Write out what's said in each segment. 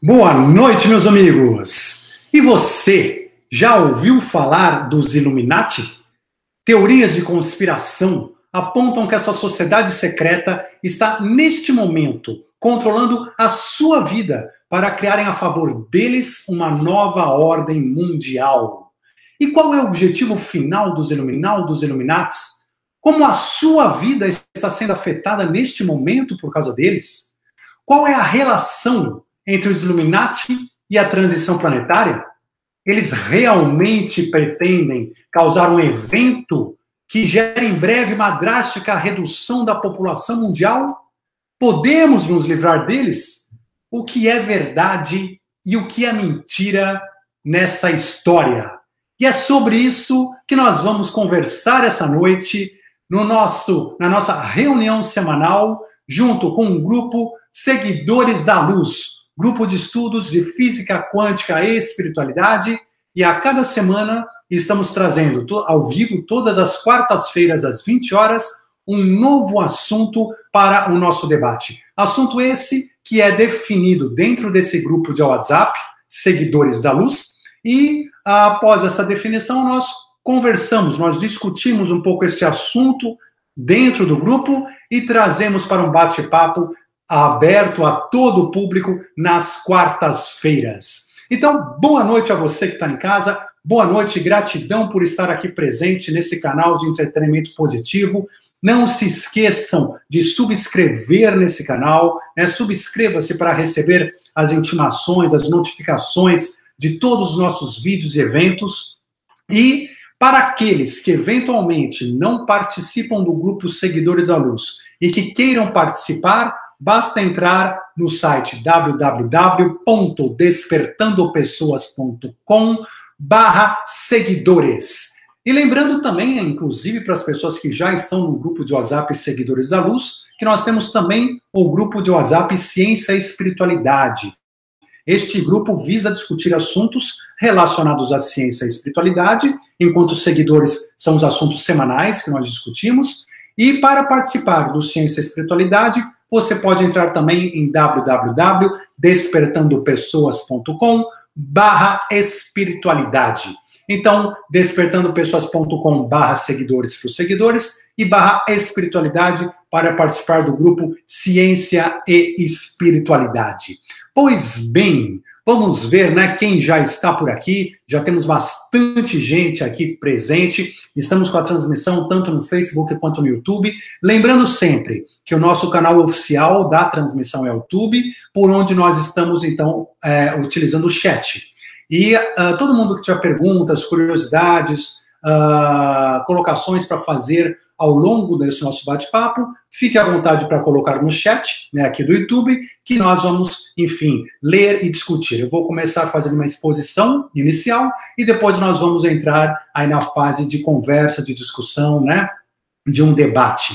Boa noite, meus amigos! E você já ouviu falar dos Illuminati? Teorias de conspiração apontam que essa sociedade secreta está, neste momento, controlando a sua vida para criarem a favor deles uma nova ordem mundial. E qual é o objetivo final dos Illuminati, dos Illuminatis? Como a sua vida está sendo afetada neste momento por causa deles? Qual é a relação entre os Illuminati e a transição planetária? Eles realmente pretendem causar um evento que gere em breve uma drástica redução da população mundial? Podemos nos livrar deles? O que é verdade e o que é mentira nessa história? E é sobre isso que nós vamos conversar essa noite no nosso na nossa reunião semanal junto com um grupo Seguidores da Luz, grupo de estudos de física quântica e espiritualidade, e a cada semana estamos trazendo ao vivo, todas as quartas-feiras, às 20 horas, um novo assunto para o nosso debate. Assunto esse que é definido dentro desse grupo de WhatsApp, Seguidores da Luz, e após essa definição, nós conversamos, nós discutimos um pouco este assunto dentro do grupo e trazemos para um bate-papo aberto a todo o público nas quartas-feiras. Então, boa noite a você que está em casa, boa noite, gratidão por estar aqui presente nesse canal de entretenimento positivo. Não se esqueçam de subscrever nesse canal, né? subscreva-se para receber as intimações, as notificações de todos os nossos vídeos e eventos. E para aqueles que eventualmente não participam do grupo Seguidores da Luz e que queiram participar, basta entrar no site www.despertandopessoas.com barra seguidores. E lembrando também, inclusive para as pessoas que já estão no grupo de WhatsApp Seguidores da Luz, que nós temos também o grupo de WhatsApp Ciência e Espiritualidade. Este grupo visa discutir assuntos relacionados à ciência e espiritualidade, enquanto os seguidores são os assuntos semanais que nós discutimos. E para participar do Ciência e Espiritualidade, você pode entrar também em www.despertandopessoas.com barra espiritualidade. Então, despertandopessoas.com barra seguidores para os seguidores e barra espiritualidade para participar do grupo Ciência e Espiritualidade. Pois bem, Vamos ver, né, quem já está por aqui. Já temos bastante gente aqui presente. Estamos com a transmissão tanto no Facebook quanto no YouTube. Lembrando sempre que o nosso canal oficial da transmissão é o YouTube, por onde nós estamos, então, é, utilizando o chat. E uh, todo mundo que tiver perguntas, curiosidades, uh, colocações para fazer ao longo desse nosso bate-papo, fique à vontade para colocar no chat, né, aqui do YouTube, que nós vamos, enfim, ler e discutir. Eu vou começar fazendo uma exposição inicial e depois nós vamos entrar aí na fase de conversa, de discussão, né, de um debate.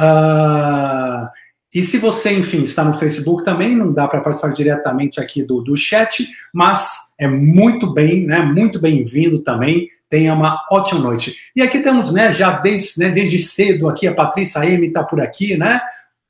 Uh, e se você, enfim, está no Facebook também, não dá para participar diretamente aqui do, do chat, mas é muito bem, né? Muito bem-vindo também. Tenha uma ótima noite. E aqui temos, né, já desde, né, desde cedo aqui, a Patrícia M está por aqui, né?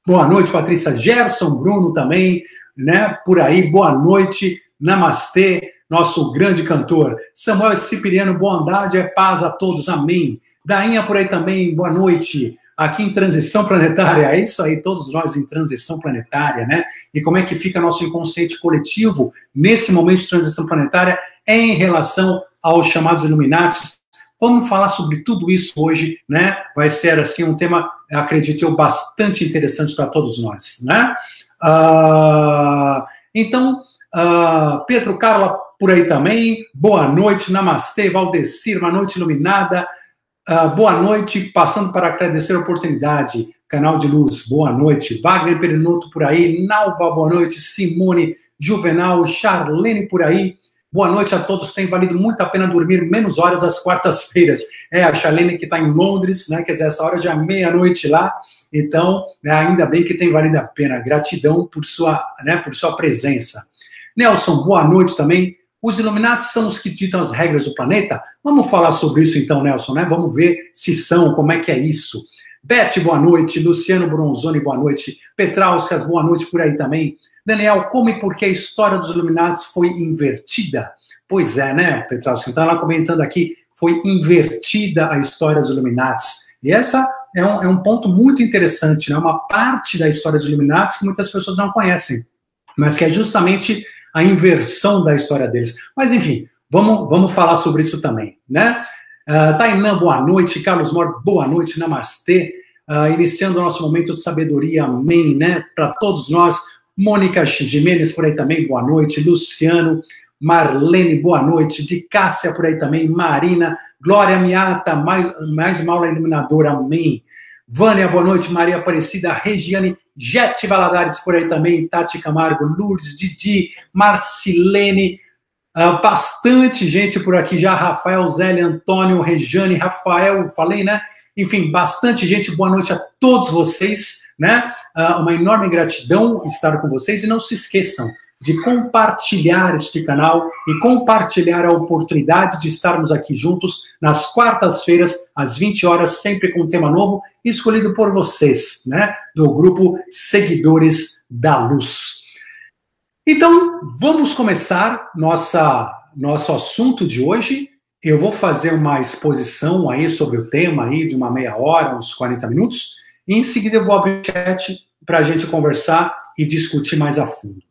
Boa noite, Patrícia Gerson, Bruno também, né? Por aí, boa noite, Namastê, nosso grande cantor. Samuel Cipriano, boa andade, é paz a todos, amém. Dainha por aí também, boa noite aqui em transição planetária, é isso aí, todos nós em transição planetária, né? E como é que fica nosso inconsciente coletivo nesse momento de transição planetária em relação aos chamados Illuminati? Vamos falar sobre tudo isso hoje, né? Vai ser, assim, um tema, acredito eu, bastante interessante para todos nós, né? Uh, então, uh, Pedro Carla por aí também, boa noite, namastê, Valdecir, uma noite iluminada, Uh, boa noite, passando para agradecer a oportunidade. Canal de Luz, boa noite. Wagner Perinoto por aí. Nalva, boa noite. Simone, Juvenal, Charlene por aí. Boa noite a todos. Tem valido muito a pena dormir menos horas às quartas-feiras. É, a Charlene que está em Londres, né? Quer dizer, essa hora já é meia-noite lá. Então, né, ainda bem que tem valido a pena. Gratidão por sua, né, por sua presença. Nelson, boa noite também. Os Illuminati são os que ditam as regras do planeta? Vamos falar sobre isso então, Nelson, né? Vamos ver se são, como é que é isso. Beth, boa noite. Luciano Bronzoni, boa noite. Petrauskas, boa noite por aí também. Daniel, como e por que a história dos Illuminati foi invertida? Pois é, né, Petrosco? Então, ela comentando aqui, foi invertida a história dos Illuminati. E essa é um, é um ponto muito interessante, né? Uma parte da história dos Illuminati que muitas pessoas não conhecem, mas que é justamente a inversão da história deles. Mas, enfim, vamos, vamos falar sobre isso também, né? Uh, Tainã, boa noite. Carlos Mor, boa noite. Namastê. Uh, iniciando o nosso momento de sabedoria, amém, né? Para todos nós. Mônica Jimenez por aí também, boa noite. Luciano, Marlene, boa noite. De Cássia por aí também. Marina, Glória Miata, mais, mais uma aula iluminadora, amém. Vânia, boa noite. Maria Aparecida, Regiane, Jete Valadares por aí também. Tati Camargo, Lourdes, Didi, Marcilene. Uh, bastante gente por aqui já. Rafael, Zélia, Antônio, Regiane, Rafael, falei, né? Enfim, bastante gente. Boa noite a todos vocês, né? Uh, uma enorme gratidão estar com vocês e não se esqueçam de compartilhar este canal e compartilhar a oportunidade de estarmos aqui juntos nas quartas-feiras, às 20 horas, sempre com um tema novo, escolhido por vocês, né? Do grupo Seguidores da Luz. Então, vamos começar nossa, nosso assunto de hoje eu vou fazer uma exposição aí sobre o tema aí de uma meia hora, uns 40 minutos, e em seguida eu vou abrir o chat para a gente conversar e discutir mais a fundo.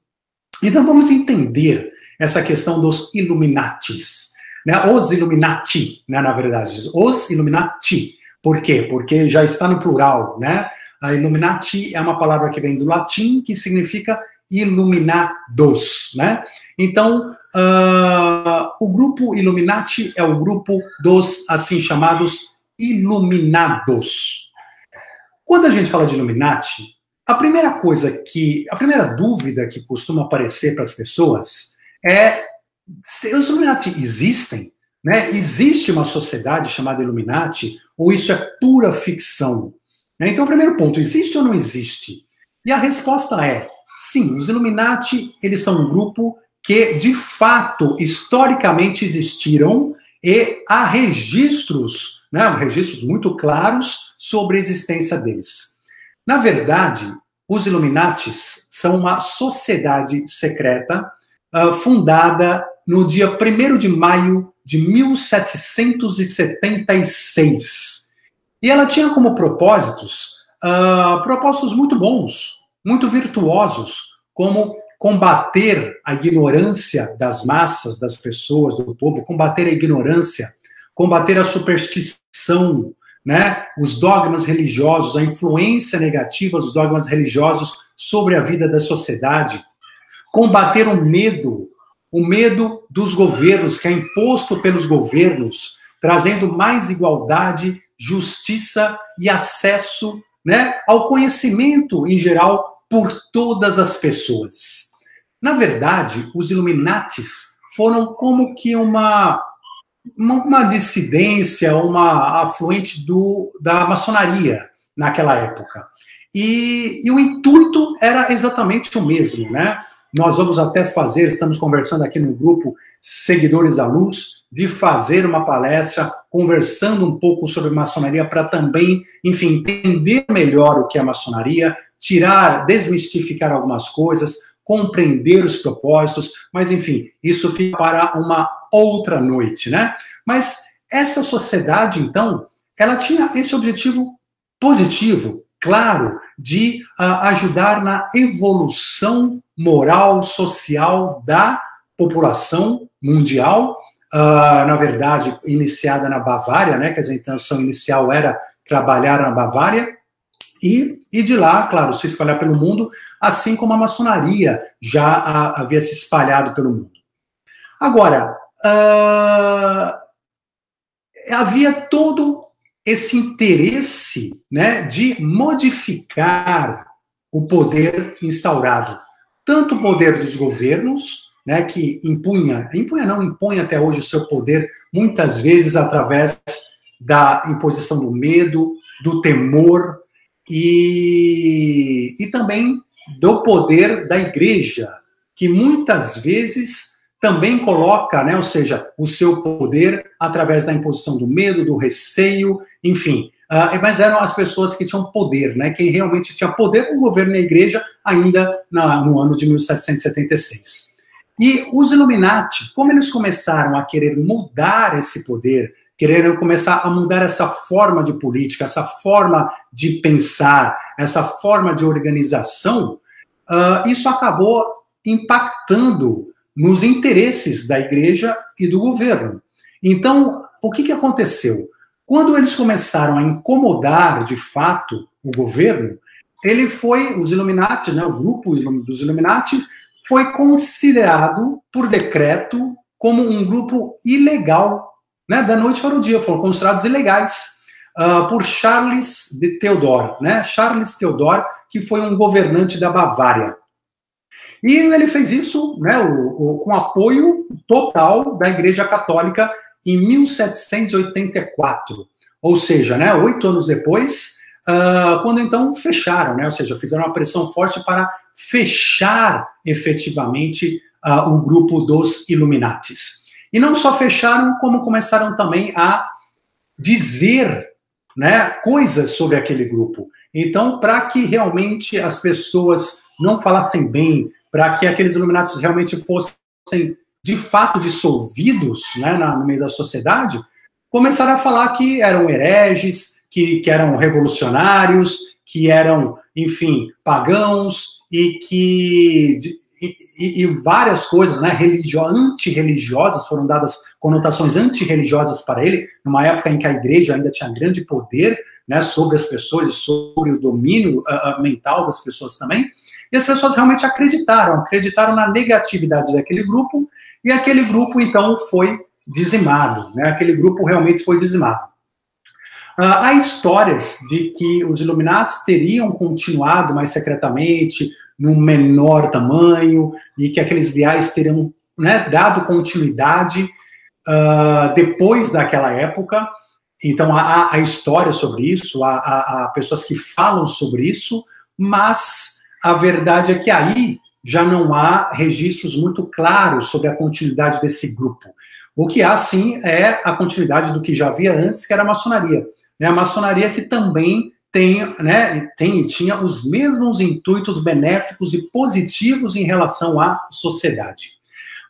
Então vamos entender essa questão dos Illuminatis, né? Os Illuminati, né, na verdade, os Illuminati. Por quê? Porque já está no plural, né? A Illuminati é uma palavra que vem do latim que significa iluminados, né? Então, uh, o grupo Illuminati é o grupo dos assim chamados iluminados. Quando a gente fala de Illuminati, a primeira coisa que, a primeira dúvida que costuma aparecer para as pessoas é se os Illuminati existem, né? Existe uma sociedade chamada Illuminati ou isso é pura ficção? Né? Então, o primeiro ponto, existe ou não existe? E a resposta é sim. Os Illuminati eles são um grupo que de fato historicamente existiram e há registros, né, registros muito claros sobre a existência deles. Na verdade, os Illuminatis são uma sociedade secreta uh, fundada no dia 1 de maio de 1776. E ela tinha como propósitos uh, propósitos muito bons, muito virtuosos, como combater a ignorância das massas, das pessoas, do povo, combater a ignorância, combater a superstição, né, os dogmas religiosos, a influência negativa dos dogmas religiosos sobre a vida da sociedade, combater o medo, o medo dos governos, que é imposto pelos governos, trazendo mais igualdade, justiça e acesso né, ao conhecimento em geral por todas as pessoas. Na verdade, os Illuminatis foram como que uma, uma, uma dissidência, uma afluente do, da maçonaria naquela época. E, e, o intuito era exatamente o mesmo, né? Nós vamos até fazer, estamos conversando aqui no grupo Seguidores da Luz, de fazer uma palestra conversando um pouco sobre maçonaria para também, enfim, entender melhor o que é maçonaria, tirar, desmistificar algumas coisas, compreender os propósitos, mas enfim, isso fica para uma outra noite, né? Mas essa sociedade, então, ela tinha esse objetivo positivo, claro, de uh, ajudar na evolução moral, social da população mundial, uh, na verdade, iniciada na Bavária, né? Quer dizer, a intenção inicial era trabalhar na Bavária, e, e de lá, claro, se espalhar pelo mundo, assim como a maçonaria já a, havia se espalhado pelo mundo. Agora, uh, havia todo esse interesse né, de modificar o poder instaurado, tanto o poder dos governos, né, que impunha, impunha não, impõe até hoje o seu poder, muitas vezes através da imposição do medo, do temor, e, e também do poder da igreja, que muitas vezes também coloca, né, ou seja, o seu poder através da imposição do medo, do receio, enfim, uh, mas eram as pessoas que tinham poder, né? Quem realmente tinha poder, o governo e a igreja, ainda na, no ano de 1776. E os Illuminati, como eles começaram a querer mudar esse poder, quereram começar a mudar essa forma de política, essa forma de pensar, essa forma de organização, uh, isso acabou impactando nos interesses da igreja e do governo. Então, o que, que aconteceu? Quando eles começaram a incomodar de fato o governo, ele foi, os Illuminati, né, o grupo dos Illuminati, foi considerado por decreto como um grupo ilegal, né, da noite para o dia, foram considerados ilegais uh, por Charles de Theodore, né, Charles Theodore, que foi um governante da Bavária. E ele fez isso né, o, o, com apoio total da Igreja Católica em 1784. Ou seja, né, oito anos depois, uh, quando então fecharam, né, ou seja, fizeram uma pressão forte para fechar efetivamente uh, o grupo dos Illuminatis. E não só fecharam, como começaram também a dizer né, coisas sobre aquele grupo. Então, para que realmente as pessoas não falassem bem, para que aqueles Illuminatis realmente fossem de fato dissolvidos né, na, no meio da sociedade, começaram a falar que eram hereges, que, que eram revolucionários, que eram, enfim, pagãos e que e, e, várias coisas, né, religio, antirreligiosas, foram dadas conotações antirreligiosas para ele, numa época em que a igreja ainda tinha grande poder, né, sobre as pessoas e sobre o domínio uh, mental das pessoas também. E as pessoas realmente acreditaram, acreditaram na negatividade daquele grupo, e aquele grupo, então, foi dizimado. Né? Aquele grupo realmente foi dizimado. Uh, há histórias de que os Illuminati teriam continuado mais secretamente, num menor tamanho, e que aqueles ideais teriam né, dado continuidade uh, depois daquela época. Então, há, há história sobre isso, há, há, há pessoas que falam sobre isso, mas a verdade é que aí já não há registros muito claros sobre a continuidade desse grupo. O que há, sim, é a continuidade do que já havia antes, que era a maçonaria. Né? A maçonaria que também tem, né, tem e tinha os mesmos intuitos benéficos e positivos em relação à sociedade.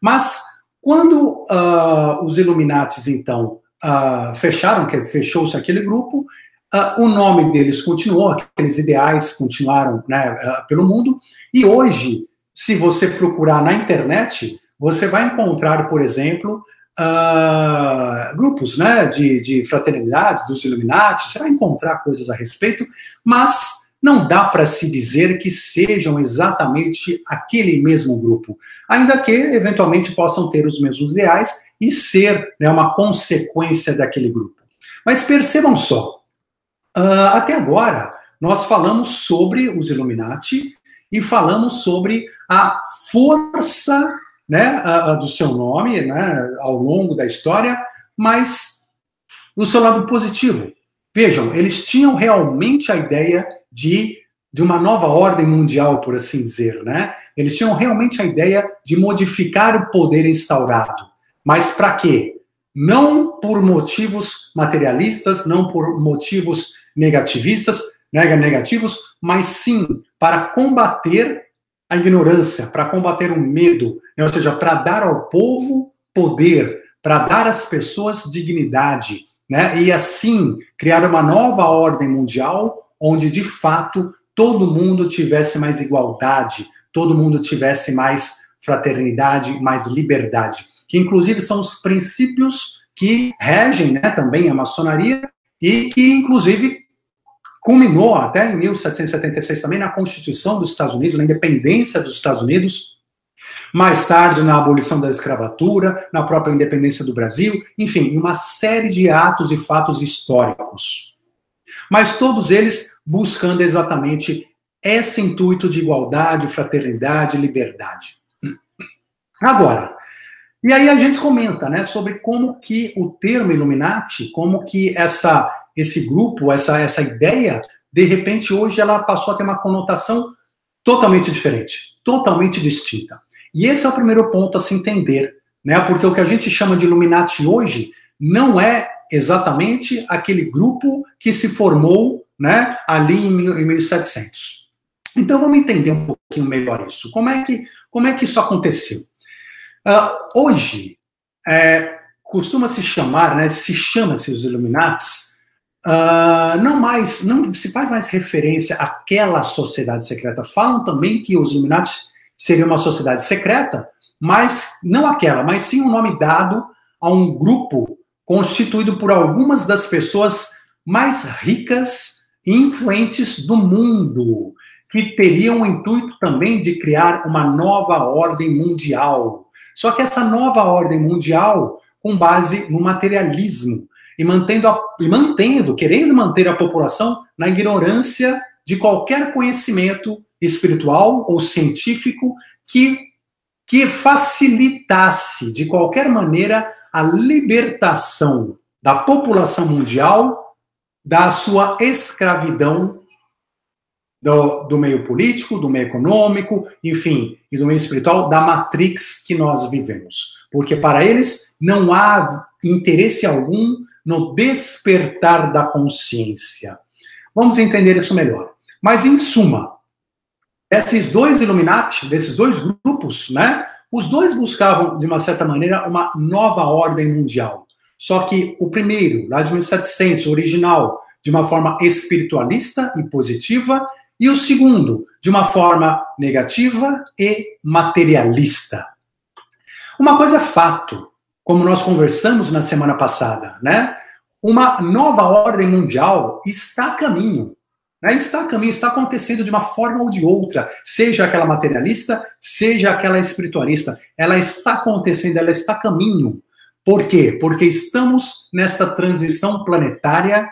Mas quando uh, os Illuminatis, então, uh, fecharam, que fechou-se aquele grupo, Uh, o nome deles continuou, aqueles ideais continuaram né, uh, pelo mundo, e hoje, se você procurar na internet, você vai encontrar, por exemplo, uh, grupos né, de, de fraternidades, dos Illuminati, você vai encontrar coisas a respeito, mas não dá para se dizer que sejam exatamente aquele mesmo grupo, ainda que eventualmente possam ter os mesmos ideais e ser né, uma consequência daquele grupo. Mas percebam só, Uh, até agora, nós falamos sobre os Illuminati e falamos sobre a força né, do seu nome né, ao longo da história, mas no seu lado positivo. Vejam, eles tinham realmente a ideia de, de uma nova ordem mundial, por assim dizer. Né? Eles tinham realmente a ideia de modificar o poder instaurado. Mas para quê? Não por motivos materialistas, não por motivos negativistas, negativos, mas sim para combater a ignorância, para combater o medo, né? ou seja, para dar ao povo poder, para dar às pessoas dignidade, né? e assim criar uma nova ordem mundial onde de fato todo mundo tivesse mais igualdade, todo mundo tivesse mais fraternidade, mais liberdade, que inclusive são os princípios que regem né, também a maçonaria e que inclusive culminou até em 1776 também na Constituição dos Estados Unidos, na independência dos Estados Unidos, mais tarde na abolição da escravatura, na própria independência do Brasil, enfim, em uma série de atos e fatos históricos. Mas todos eles buscando exatamente esse intuito de igualdade, fraternidade, liberdade. Agora, e aí a gente comenta, né, sobre como que o termo Illuminati, como que essa esse grupo, essa, essa ideia, de repente hoje ela passou a ter uma conotação totalmente diferente, totalmente distinta. E esse é o primeiro ponto a se entender, né? Porque o que a gente chama de Illuminati hoje não é exatamente aquele grupo que se formou né, ali em 1700. Então vamos entender um pouquinho melhor isso. Como é que, como é que isso aconteceu? Uh, hoje, é, costuma se chamar, né, se chama-se os Illuminates, uh, não mais, não se faz mais referência àquela sociedade secreta. Falam também que os Illuminati seria uma sociedade secreta, mas não aquela, mas sim um nome dado a um grupo constituído por algumas das pessoas mais ricas e influentes do mundo, que teriam o intuito também de criar uma nova ordem mundial. Só que essa nova ordem mundial com base no materialismo e mantendo, a, e mantendo, querendo manter a população na ignorância de qualquer conhecimento espiritual ou científico que, que facilitasse de qualquer maneira a libertação da população mundial da sua escravidão do, do, meio político, do meio econômico, enfim, e do meio espiritual, da matrix que nós vivemos. Porque para eles não há interesse algum no despertar da consciência. Vamos entender isso melhor. Mas, em suma, esses dois Illuminati, desses dois grupos, né? Os dois buscavam, de uma certa maneira, uma nova ordem mundial. Só que o primeiro, lá de 1700, original, de uma forma espiritualista e positiva, e o segundo, de uma forma negativa e materialista. Uma coisa é fato, como nós conversamos na semana passada, né? Uma nova ordem mundial está a caminho. Né? Está a caminho, está acontecendo de uma forma ou de outra, seja aquela materialista, seja aquela espiritualista. Ela está acontecendo, ela está a caminho. Por quê? Porque estamos nesta transição planetária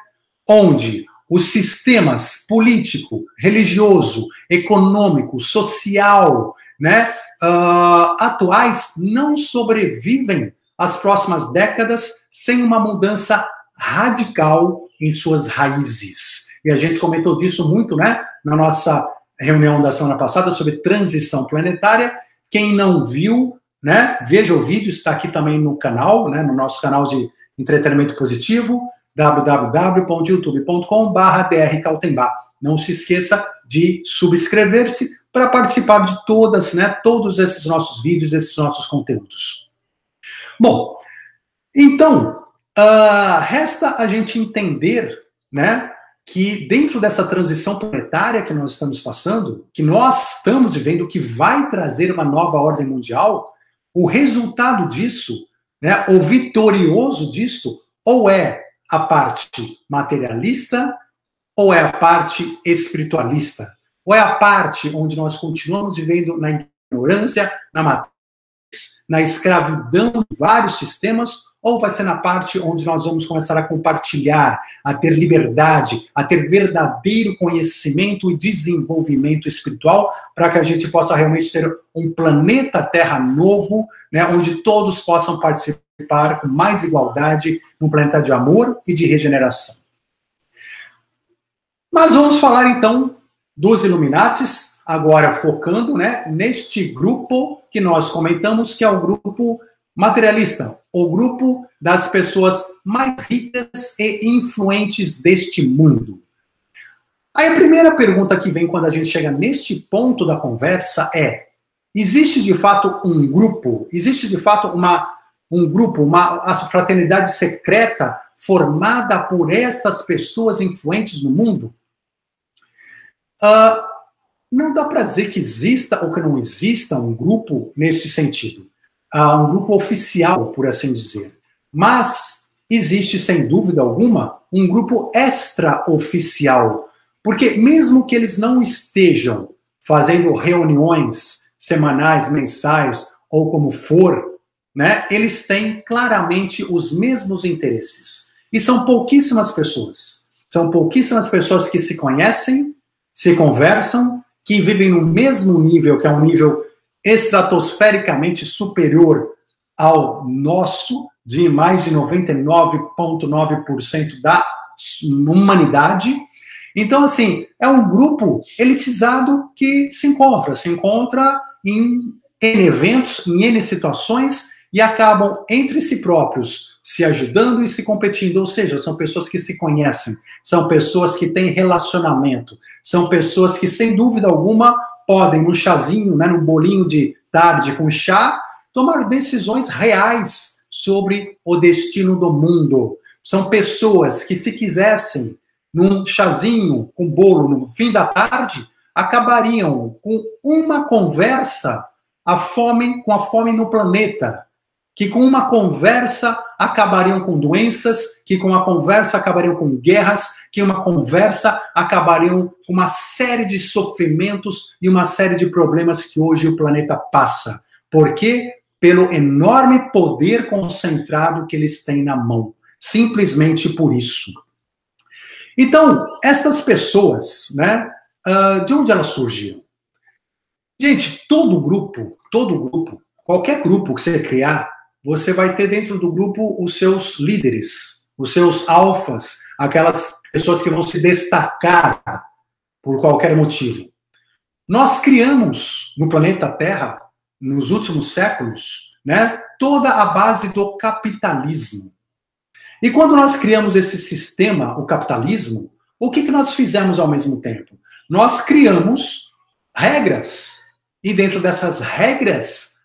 onde os sistemas político, religioso, econômico, social, né, uh, atuais não sobrevivem às próximas décadas sem uma mudança radical em suas raízes. E a gente comentou disso muito, né, na nossa reunião da semana passada sobre transição planetária. Quem não viu, né, veja o vídeo, está aqui também no canal, né, no nosso canal de entretenimento positivo www.youtube.com.br Não se esqueça de subscrever-se para participar de todas, né, todos esses nossos vídeos, esses nossos conteúdos. Bom, então, uh, resta a gente entender, né, que dentro dessa transição planetária que nós estamos passando, que nós estamos vivendo, que vai trazer uma nova ordem mundial, o resultado disso, né, o vitorioso disso, ou é a parte materialista ou é a parte espiritualista? Ou é a parte onde nós continuamos vivendo na ignorância, na na escravidão de vários sistemas, ou vai ser na parte onde nós vamos começar a compartilhar, a ter liberdade, a ter verdadeiro conhecimento e desenvolvimento espiritual, para que a gente possa realmente ter um planeta Terra novo, né, onde todos possam participar com mais igualdade num planeta de amor e de regeneração. Mas vamos falar então dos Illuminatis, agora focando né, neste grupo que nós comentamos, que é o grupo materialista, o grupo das pessoas mais ricas e influentes deste mundo. Aí a primeira pergunta que vem quando a gente chega neste ponto da conversa é: existe de fato um grupo, existe de fato uma um grupo, uma fraternidade secreta formada por estas pessoas influentes no mundo? Uh, não dá para dizer que exista ou que não exista um grupo neste sentido, uh, um grupo oficial, por assim dizer. Mas existe, sem dúvida alguma, um grupo extraoficial, porque mesmo que eles não estejam fazendo reuniões semanais, mensais ou como for, né, eles têm claramente os mesmos interesses. E são pouquíssimas pessoas. São pouquíssimas pessoas que se conhecem, se conversam, que vivem no mesmo nível, que é um nível estratosfericamente superior ao nosso, de mais de 99,9% da humanidade. Então, assim, é um grupo elitizado que se encontra, se encontra em, em eventos, em N situações, e acabam entre si próprios se ajudando e se competindo, ou seja, são pessoas que se conhecem, são pessoas que têm relacionamento, são pessoas que, sem dúvida alguma, podem, no chazinho, né, no bolinho de tarde com chá, tomar decisões reais sobre o destino do mundo. São pessoas que, se quisessem, num chazinho com bolo no fim da tarde, acabariam com uma conversa a fome com a fome no planeta, que com uma conversa acabariam com doenças, que com uma conversa acabariam com guerras, que uma conversa acabariam com uma série de sofrimentos e uma série de problemas que hoje o planeta passa. Por quê? Pelo enorme poder concentrado que eles têm na mão. Simplesmente por isso. Então, estas pessoas, né, uh, de onde elas surgiram? Gente, todo grupo, todo grupo, qualquer grupo que você criar, você vai ter dentro do grupo os seus líderes, os seus alfas, aquelas pessoas que vão se destacar por qualquer motivo. Nós criamos no planeta Terra, nos últimos séculos, né, toda a base do capitalismo. E quando nós criamos esse sistema, o capitalismo, o que, que nós fizemos ao mesmo tempo? Nós criamos regras. E dentro dessas regras,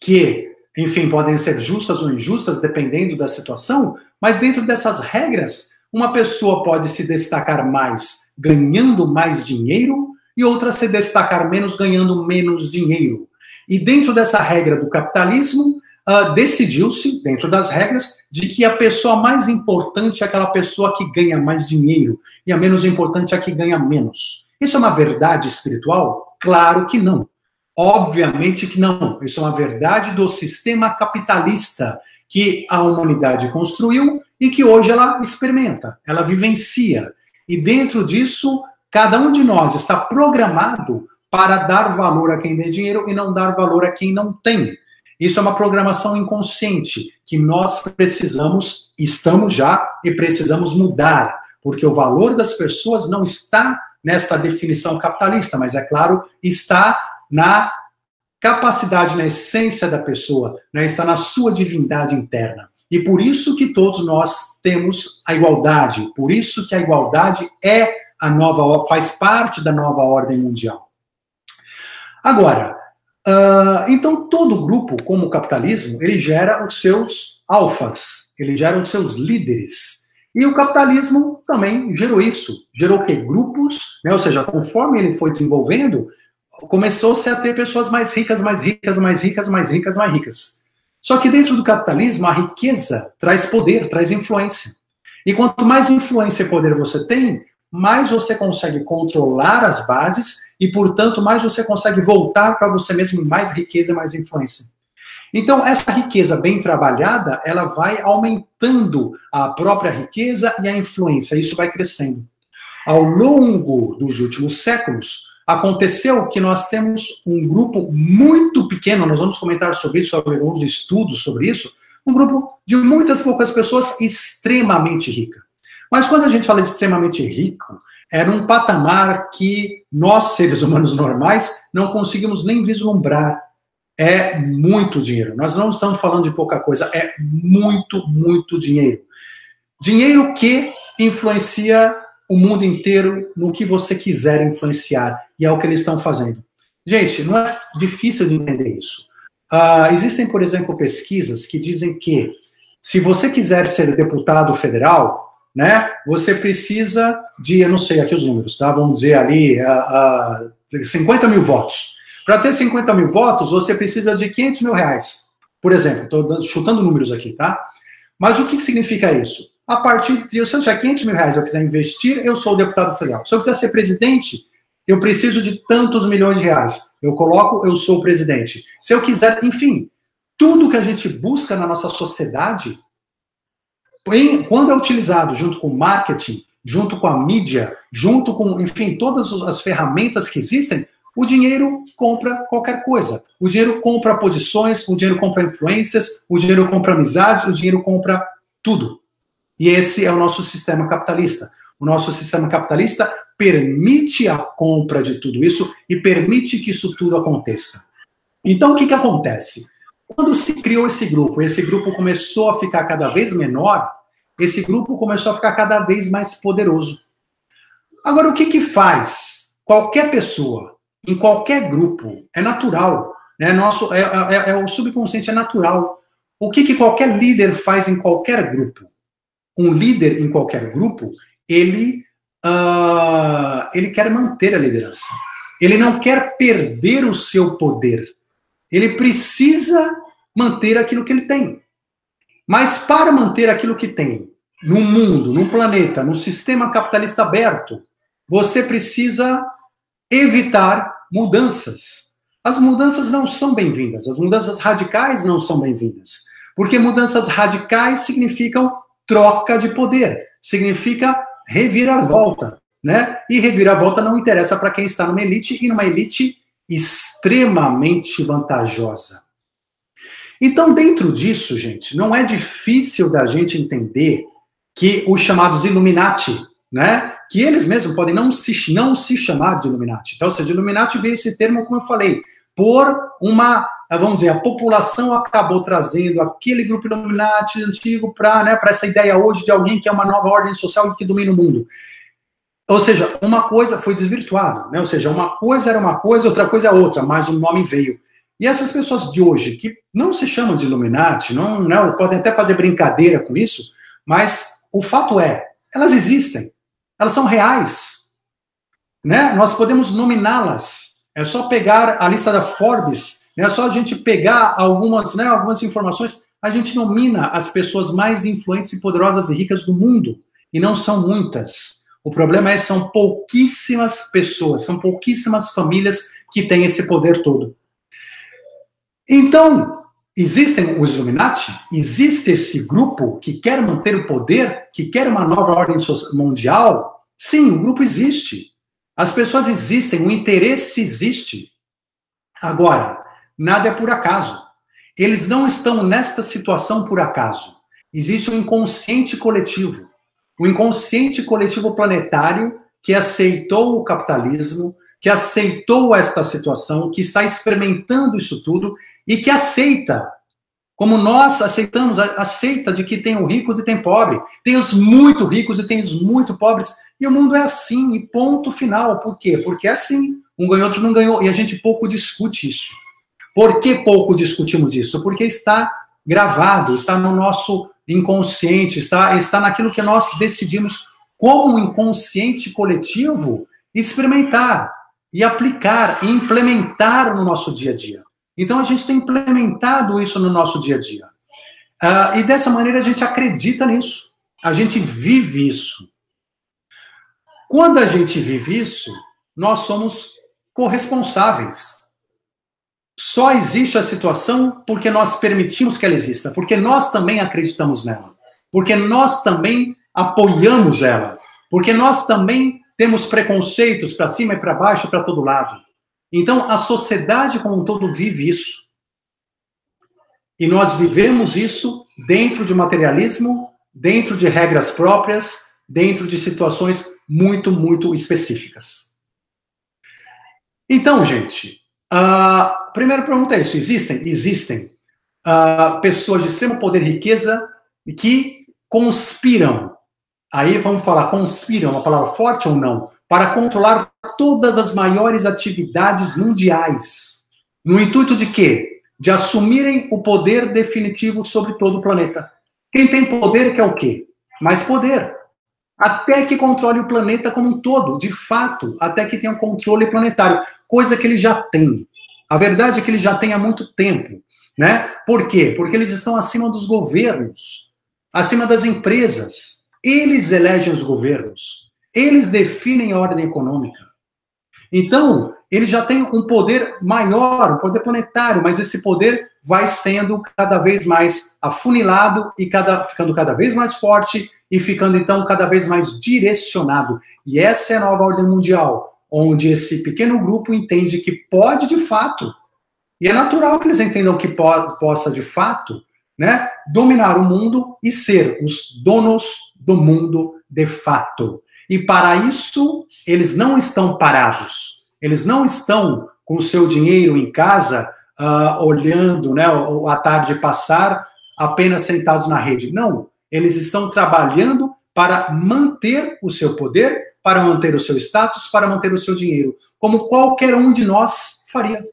que, enfim, podem ser justas ou injustas, dependendo da situação, mas dentro dessas regras, uma pessoa pode se destacar mais ganhando mais dinheiro e outra se destacar menos ganhando menos dinheiro. E dentro dessa regra do capitalismo, uh, decidiu-se, dentro das regras, de que a pessoa mais importante é aquela pessoa que ganha mais dinheiro e a menos importante é a que ganha menos. Isso é uma verdade espiritual? Claro que não. Obviamente que não. Isso é uma verdade do sistema capitalista que a humanidade construiu e que hoje ela experimenta, ela vivencia. E dentro disso, cada um de nós está programado para dar valor a quem tem dinheiro e não dar valor a quem não tem. Isso é uma programação inconsciente que nós precisamos, estamos já e precisamos mudar, porque o valor das pessoas não está nesta definição capitalista, mas é claro, está na capacidade, na essência da pessoa, né? está na sua divindade interna. E por isso que todos nós temos a igualdade, por isso que a igualdade é a nova, faz parte da nova ordem mundial. Agora, Uh, então, todo grupo, como o capitalismo, ele gera os seus alfas, ele gera os seus líderes. E o capitalismo também gerou isso. Gerou que grupos, né, ou seja, conforme ele foi desenvolvendo, começou-se a ter pessoas mais ricas, mais ricas, mais ricas, mais ricas, mais ricas. Só que dentro do capitalismo, a riqueza traz poder, traz influência. E quanto mais influência e poder você tem, mais você consegue controlar as bases e, portanto, mais você consegue voltar para você mesmo mais riqueza, mais influência. Então, essa riqueza bem trabalhada, ela vai aumentando a própria riqueza e a influência, isso vai crescendo. Ao longo dos últimos séculos, aconteceu que nós temos um grupo muito pequeno, nós vamos comentar sobre isso, sobre alguns estudos sobre isso, um grupo de muitas poucas pessoas extremamente rica. Mas quando a gente fala de extremamente rico, é num patamar que nós, seres humanos normais, não conseguimos nem vislumbrar. É muito dinheiro. Nós não estamos falando de pouca coisa, é muito, muito dinheiro. Dinheiro que influencia o mundo inteiro no que você quiser influenciar. E é o que eles estão fazendo. Gente, não é difícil de entender isso. Uh, existem, por exemplo, pesquisas que dizem que se você quiser ser deputado federal, né? Você precisa de, eu não sei aqui os números, tá? Vamos dizer ali, a, a 50 mil votos. Para ter 50 mil votos, você precisa de 500 mil reais. Por exemplo, estou chutando números aqui, tá? Mas o que significa isso? A partir de, se eu tiver 500 mil reais eu quiser investir, eu sou o deputado federal. Se eu quiser ser presidente, eu preciso de tantos milhões de reais. Eu coloco, eu sou o presidente. Se eu quiser, enfim, tudo que a gente busca na nossa sociedade em, quando é utilizado junto com o marketing, junto com a mídia, junto com, enfim, todas as ferramentas que existem, o dinheiro compra qualquer coisa. O dinheiro compra posições, o dinheiro compra influências, o dinheiro compra amizades, o dinheiro compra tudo. E esse é o nosso sistema capitalista. O nosso sistema capitalista permite a compra de tudo isso e permite que isso tudo aconteça. Então, o que, que acontece? Quando se criou esse grupo, esse grupo começou a ficar cada vez menor, esse grupo começou a ficar cada vez mais poderoso. Agora, o que que faz qualquer pessoa, em qualquer grupo, é natural, né? Nosso, é, é, é o subconsciente, é natural. O que que qualquer líder faz em qualquer grupo? Um líder em qualquer grupo, ele, uh, ele quer manter a liderança. Ele não quer perder o seu poder. Ele precisa manter aquilo que ele tem. Mas para manter aquilo que tem, no mundo, no planeta, no sistema capitalista aberto, você precisa evitar mudanças. As mudanças não são bem-vindas, as mudanças radicais não são bem-vindas. Porque mudanças radicais significam troca de poder, significa reviravolta, né? E reviravolta não interessa para quem está numa elite e numa elite extremamente vantajosa. Então, dentro disso, gente, não é difícil da gente entender que os chamados Illuminati, né, que eles mesmos podem não se, não se chamar de Illuminati. Então, ou seja, Illuminati veio esse termo, como eu falei, por uma, vamos dizer, a população acabou trazendo aquele grupo Illuminati antigo para né, essa ideia hoje de alguém que é uma nova ordem social que domina o mundo. Ou seja, uma coisa foi desvirtuada, né? Ou seja, uma coisa era uma coisa, outra coisa é outra, mas o nome veio. E essas pessoas de hoje, que não se chamam de Illuminati, não, não podem até fazer brincadeira com isso, mas o fato é, elas existem, elas são reais. Né? Nós podemos nominá-las. É só pegar a lista da Forbes, né? É só a gente pegar algumas, né, algumas informações, a gente nomina as pessoas mais influentes e poderosas e ricas do mundo, e não são muitas. O problema é que são pouquíssimas pessoas, são pouquíssimas famílias que têm esse poder todo. Então, existem os Illuminati? Existe esse grupo que quer manter o poder, que quer uma nova ordem mundial? Sim, o grupo existe. As pessoas existem, o interesse existe. Agora, nada é por acaso. Eles não estão nesta situação por acaso. Existe um inconsciente coletivo. O inconsciente coletivo planetário que aceitou o capitalismo, que aceitou esta situação, que está experimentando isso tudo e que aceita, como nós aceitamos, aceita de que tem o rico e tem pobre, tem os muito ricos e tem os muito pobres, e o mundo é assim, e ponto final. Por quê? Porque é assim. Um ganhou, outro não ganhou, e a gente pouco discute isso. Por que pouco discutimos isso? Porque está gravado, está no nosso inconsciente, está, está naquilo que nós decidimos como inconsciente coletivo experimentar e aplicar e implementar no nosso dia a dia. Então a gente tem implementado isso no nosso dia a dia. Uh, e dessa maneira a gente acredita nisso, a gente vive isso. Quando a gente vive isso, nós somos corresponsáveis. Só existe a situação porque nós permitimos que ela exista, porque nós também acreditamos nela, porque nós também apoiamos ela, porque nós também temos preconceitos para cima e para baixo, para todo lado. Então, a sociedade como um todo vive isso. E nós vivemos isso dentro de materialismo, dentro de regras próprias, dentro de situações muito, muito específicas. Então, gente, a primeira pergunta é isso: existem? Existem uh, pessoas de extremo poder e riqueza que conspiram Aí vamos falar, conspiram, uma palavra forte ou não? Para controlar todas as maiores atividades mundiais. No intuito de quê? De assumirem o poder definitivo sobre todo o planeta. Quem tem poder quer o quê? Mais poder. Até que controle o planeta como um todo, de fato, até que tenha um controle planetário, coisa que ele já tem. A verdade é que ele já tem há muito tempo, né? Por quê? Porque eles estão acima dos governos, acima das empresas, eles elegem os governos, eles definem a ordem econômica. Então, ele já tem um poder maior, um poder planetário, mas esse poder vai sendo cada vez mais afunilado e cada, ficando cada vez mais forte e ficando então cada vez mais direcionado. E essa é a nova ordem mundial, onde esse pequeno grupo entende que pode de fato, e é natural que eles entendam que po possa de fato, né, dominar o mundo e ser os donos do mundo de fato. E para isso, eles não estão parados. Eles não estão com o seu dinheiro em casa uh, olhando né, a tarde passar, apenas sentados na rede. Não, eles estão trabalhando para manter o seu poder, para manter o seu status, para manter o seu dinheiro, como qualquer um de nós faria.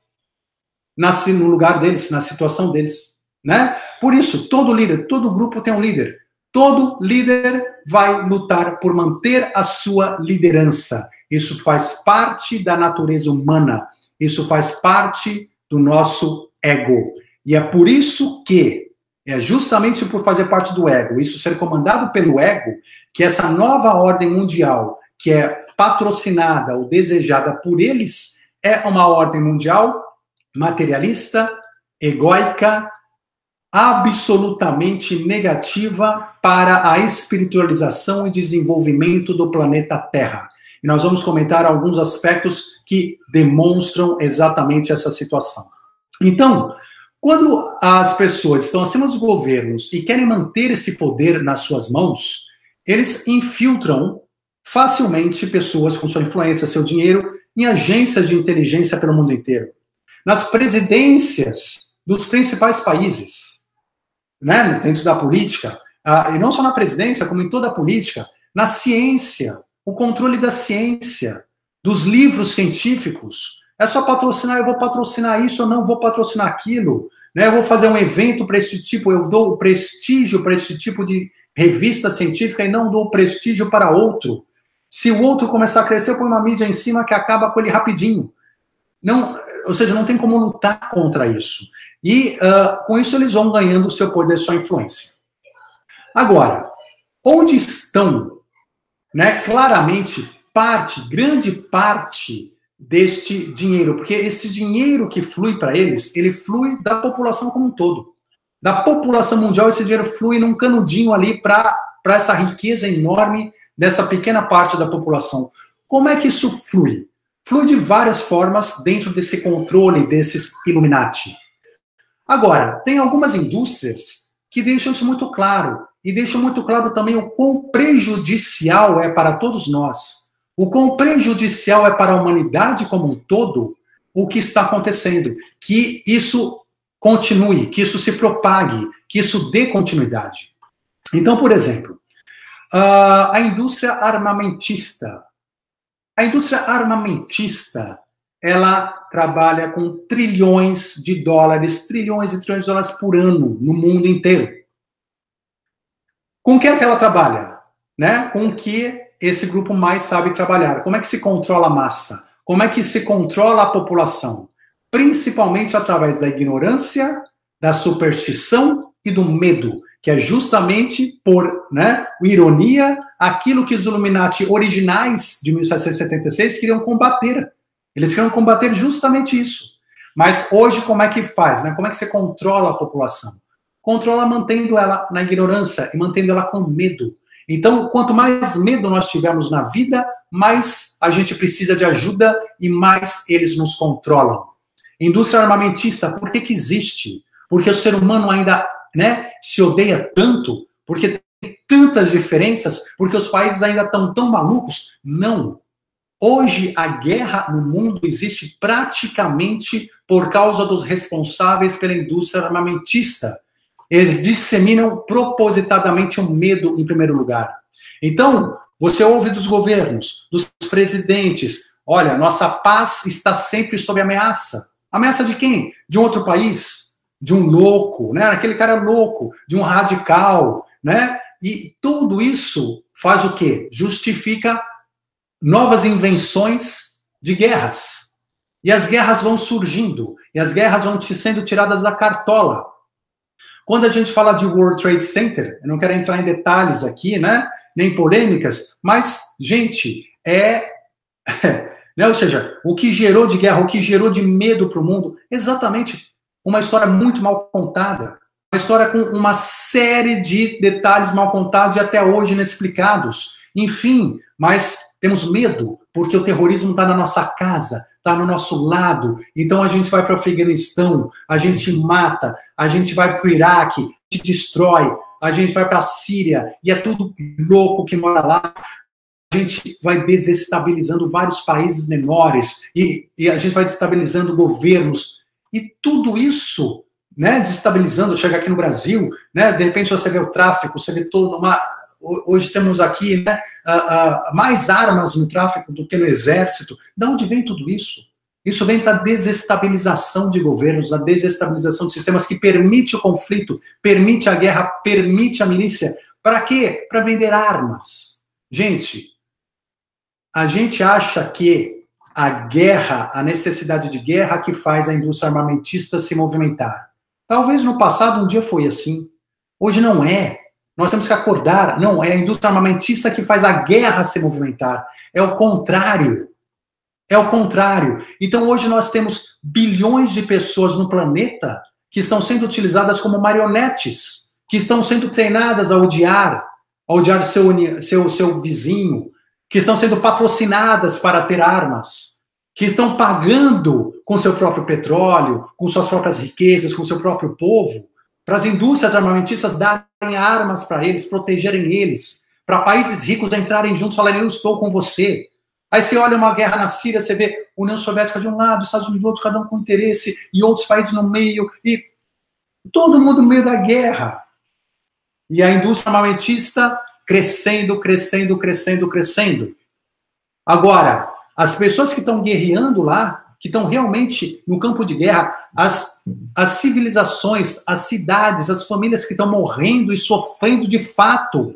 Nasce no lugar deles, na situação deles, né? Por isso, todo líder, todo grupo tem um líder. Todo líder vai lutar por manter a sua liderança. Isso faz parte da natureza humana. Isso faz parte do nosso ego. E é por isso que, é justamente por fazer parte do ego, isso ser comandado pelo ego, que essa nova ordem mundial, que é patrocinada ou desejada por eles, é uma ordem mundial materialista, egóica, absolutamente negativa para a espiritualização e desenvolvimento do planeta Terra. E nós vamos comentar alguns aspectos que demonstram exatamente essa situação. Então, quando as pessoas estão acima dos governos e querem manter esse poder nas suas mãos, eles infiltram facilmente pessoas com sua influência, seu dinheiro, em agências de inteligência pelo mundo inteiro. Nas presidências dos principais países né, dentro da política, uh, e não só na presidência, como em toda a política, na ciência, o controle da ciência, dos livros científicos. É só patrocinar, eu vou patrocinar isso, eu não vou patrocinar aquilo. Né? Eu vou fazer um evento para este tipo, eu dou prestígio para este tipo de revista científica e não dou prestígio para outro. Se o outro começar a crescer, eu ponho uma mídia em cima que acaba com ele rapidinho. Não, ou seja, não tem como lutar contra isso. E uh, com isso eles vão ganhando o seu poder, sua influência. Agora, onde estão, né, claramente, parte, grande parte deste dinheiro? Porque este dinheiro que flui para eles, ele flui da população como um todo. Da população mundial, esse dinheiro flui num canudinho ali para essa riqueza enorme dessa pequena parte da população. Como é que isso flui? Flui de várias formas dentro desse controle desses Illuminati. Agora, tem algumas indústrias que deixam isso muito claro, e deixam muito claro também o quão prejudicial é para todos nós, o quão prejudicial é para a humanidade como um todo o que está acontecendo, que isso continue, que isso se propague, que isso dê continuidade. Então, por exemplo, a indústria armamentista. A indústria armamentista ela trabalha com trilhões de dólares, trilhões e trilhões de dólares por ano no mundo inteiro. Com que é que ela trabalha? Né? Com o que esse grupo mais sabe trabalhar. Como é que se controla a massa? Como é que se controla a população? Principalmente através da ignorância, da superstição e do medo, que é justamente por né, ironia aquilo que os Illuminati originais de 1776 queriam combater eles queriam combater justamente isso. Mas hoje, como é que faz? Né? Como é que você controla a população? Controla mantendo ela na ignorância e mantendo ela com medo. Então, quanto mais medo nós tivermos na vida, mais a gente precisa de ajuda e mais eles nos controlam. Indústria armamentista, por que, que existe? Porque o ser humano ainda né, se odeia tanto? Porque tem tantas diferenças? Porque os países ainda estão tão malucos? Não. Hoje, a guerra no mundo existe praticamente por causa dos responsáveis pela indústria armamentista. Eles disseminam propositadamente o medo em primeiro lugar. Então, você ouve dos governos, dos presidentes: olha, nossa paz está sempre sob ameaça. Ameaça de quem? De um outro país? De um louco, né? Aquele cara louco, de um radical, né? E tudo isso faz o quê? Justifica novas invenções de guerras. E as guerras vão surgindo, e as guerras vão sendo tiradas da cartola. Quando a gente fala de World Trade Center, eu não quero entrar em detalhes aqui, né? Nem polêmicas, mas, gente, é. né? Ou seja, o que gerou de guerra, o que gerou de medo para o mundo, exatamente uma história muito mal contada. Uma história com uma série de detalhes mal contados e até hoje inexplicados. Enfim, mas temos medo, porque o terrorismo está na nossa casa, está no nosso lado. Então a gente vai para o Afeganistão, a gente mata, a gente vai para o Iraque, a gente destrói, a gente vai para a Síria, e é tudo louco que mora lá. A gente vai desestabilizando vários países menores, e, e a gente vai desestabilizando governos. E tudo isso, né, desestabilizando, chega aqui no Brasil, né, de repente você vê o tráfico, você vê toda uma. Hoje temos aqui né, uh, uh, mais armas no tráfico do que no exército. De onde vem tudo isso? Isso vem da desestabilização de governos, da desestabilização de sistemas que permite o conflito, permite a guerra, permite a milícia. Para quê? Para vender armas. Gente, a gente acha que a guerra, a necessidade de guerra que faz a indústria armamentista se movimentar. Talvez no passado um dia foi assim. Hoje não é. Nós temos que acordar. Não, é a indústria armamentista que faz a guerra se movimentar. É o contrário. É o contrário. Então hoje nós temos bilhões de pessoas no planeta que estão sendo utilizadas como marionetes, que estão sendo treinadas a odiar, a odiar seu, seu, seu vizinho, que estão sendo patrocinadas para ter armas, que estão pagando com seu próprio petróleo, com suas próprias riquezas, com seu próprio povo, para as indústrias armamentistas darem armas para eles, protegerem eles, para países ricos entrarem juntos e falarem: Eu estou com você. Aí você olha uma guerra na Síria, você vê União Soviética de um lado, Estados Unidos do outro, cada um com interesse, e outros países no meio, e todo mundo no meio da guerra. E a indústria armamentista crescendo, crescendo, crescendo, crescendo. Agora, as pessoas que estão guerreando lá, que estão realmente no campo de guerra, as, as civilizações, as cidades, as famílias que estão morrendo e sofrendo de fato,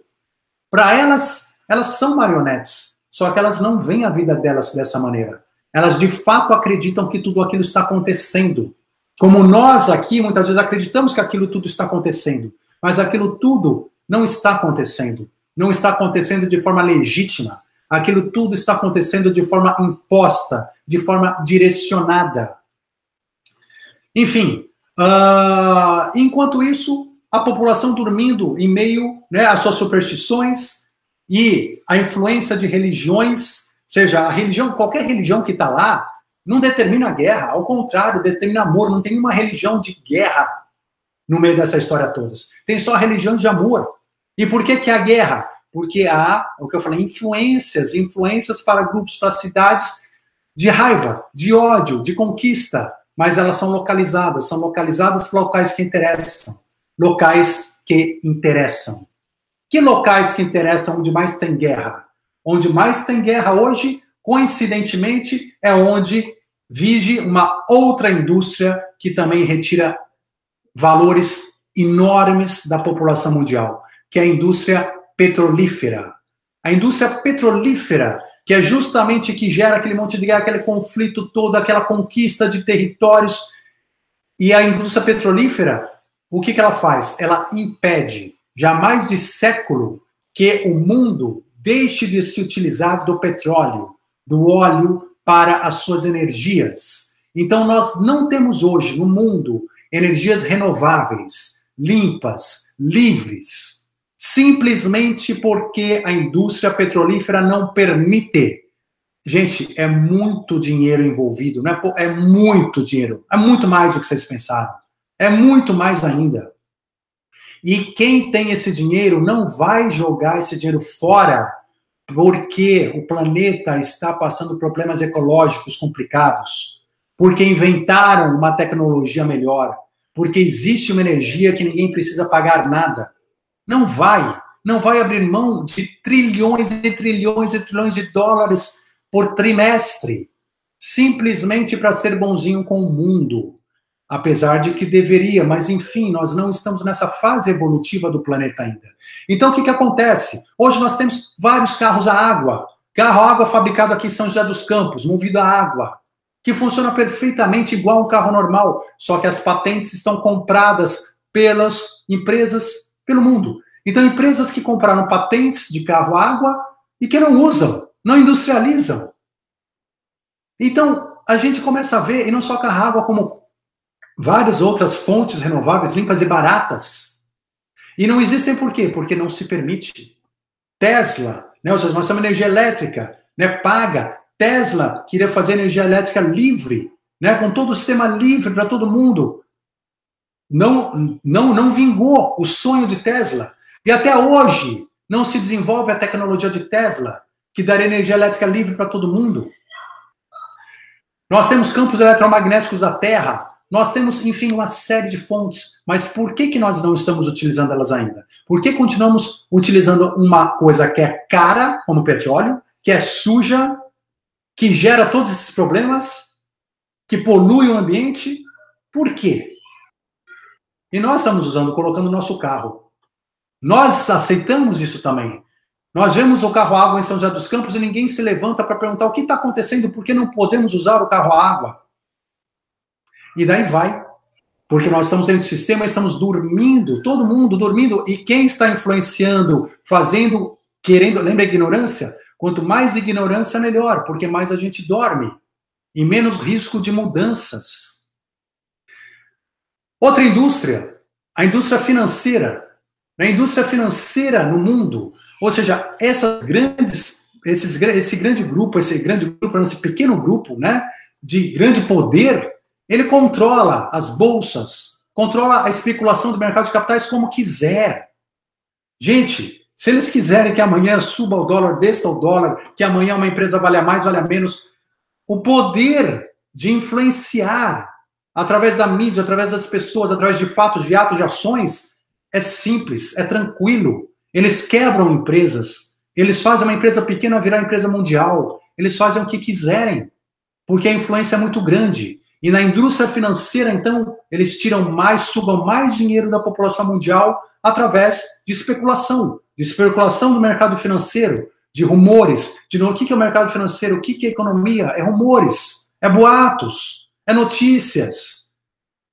para elas, elas são marionetes. Só que elas não veem a vida delas dessa maneira. Elas de fato acreditam que tudo aquilo está acontecendo. Como nós aqui muitas vezes acreditamos que aquilo tudo está acontecendo, mas aquilo tudo não está acontecendo. Não está acontecendo de forma legítima. Aquilo tudo está acontecendo de forma imposta, de forma direcionada. Enfim, uh, enquanto isso, a população dormindo em meio né, às suas superstições, e a influência de religiões, seja a religião, qualquer religião que está lá, não determina a guerra, ao contrário, determina amor. Não tem uma religião de guerra no meio dessa história toda. Tem só a religião de amor. E por que, que há guerra? Porque há, o que eu falei, influências, influências para grupos, para cidades de raiva, de ódio, de conquista, mas elas são localizadas, são localizadas para locais que interessam, locais que interessam. Que locais que interessam onde mais tem guerra? Onde mais tem guerra hoje, coincidentemente, é onde vige uma outra indústria que também retira valores enormes da população mundial, que é a indústria petrolífera. A indústria petrolífera, que é justamente que gera aquele monte de guerra, aquele conflito todo, aquela conquista de territórios. E a indústria petrolífera, o que, que ela faz? Ela impede já mais de século que o mundo deixe de se utilizar do petróleo, do óleo para as suas energias. Então, nós não temos hoje no mundo energias renováveis, limpas, livres, simplesmente porque a indústria petrolífera não permite. Gente, é muito dinheiro envolvido, né? É muito dinheiro. É muito mais do que vocês pensaram. É muito mais ainda. E quem tem esse dinheiro não vai jogar esse dinheiro fora porque o planeta está passando problemas ecológicos complicados, porque inventaram uma tecnologia melhor, porque existe uma energia que ninguém precisa pagar nada. Não vai, não vai abrir mão de trilhões e trilhões e trilhões de dólares por trimestre, simplesmente para ser bonzinho com o mundo apesar de que deveria, mas enfim, nós não estamos nessa fase evolutiva do planeta ainda. Então, o que, que acontece? Hoje nós temos vários carros a água, carro a água fabricado aqui em São José dos Campos, movido a água, que funciona perfeitamente igual a um carro normal, só que as patentes estão compradas pelas empresas pelo mundo. Então, empresas que compraram patentes de carro água e que não usam, não industrializam. Então, a gente começa a ver, e não só carro água, como várias outras fontes renováveis limpas e baratas. E não existem por quê? Porque não se permite. Tesla, né, ou seja, nós temos energia elétrica né, paga. Tesla queria fazer energia elétrica livre, né, com todo o sistema livre para todo mundo. Não, não, não vingou o sonho de Tesla. E até hoje não se desenvolve a tecnologia de Tesla, que daria energia elétrica livre para todo mundo. Nós temos campos eletromagnéticos da Terra nós temos, enfim, uma série de fontes, mas por que, que nós não estamos utilizando elas ainda? Por que continuamos utilizando uma coisa que é cara, como petróleo, que é suja, que gera todos esses problemas, que polui o ambiente? Por quê? E nós estamos usando, colocando o nosso carro. Nós aceitamos isso também. Nós vemos o carro água em São José dos Campos e ninguém se levanta para perguntar o que está acontecendo, por que não podemos usar o carro água? E daí vai. Porque nós estamos dentro do sistema, estamos dormindo, todo mundo dormindo. E quem está influenciando, fazendo, querendo. Lembra a ignorância? Quanto mais ignorância, melhor, porque mais a gente dorme. E menos risco de mudanças. Outra indústria, a indústria financeira. A indústria financeira no mundo, ou seja, essas grandes, esses, esse grande grupo, esse grande grupo, esse pequeno grupo, né, de grande poder, ele controla as bolsas, controla a especulação do mercado de capitais como quiser. Gente, se eles quiserem que amanhã suba o dólar, desça o dólar, que amanhã uma empresa valha mais, valha menos, o poder de influenciar através da mídia, através das pessoas, através de fatos, de atos, de ações, é simples, é tranquilo. Eles quebram empresas, eles fazem uma empresa pequena virar empresa mundial, eles fazem o que quiserem, porque a influência é muito grande. E na indústria financeira, então, eles tiram mais, sugam mais dinheiro da população mundial através de especulação, de especulação do mercado financeiro, de rumores, de o que é o mercado financeiro, o que é economia, é rumores, é boatos, é notícias.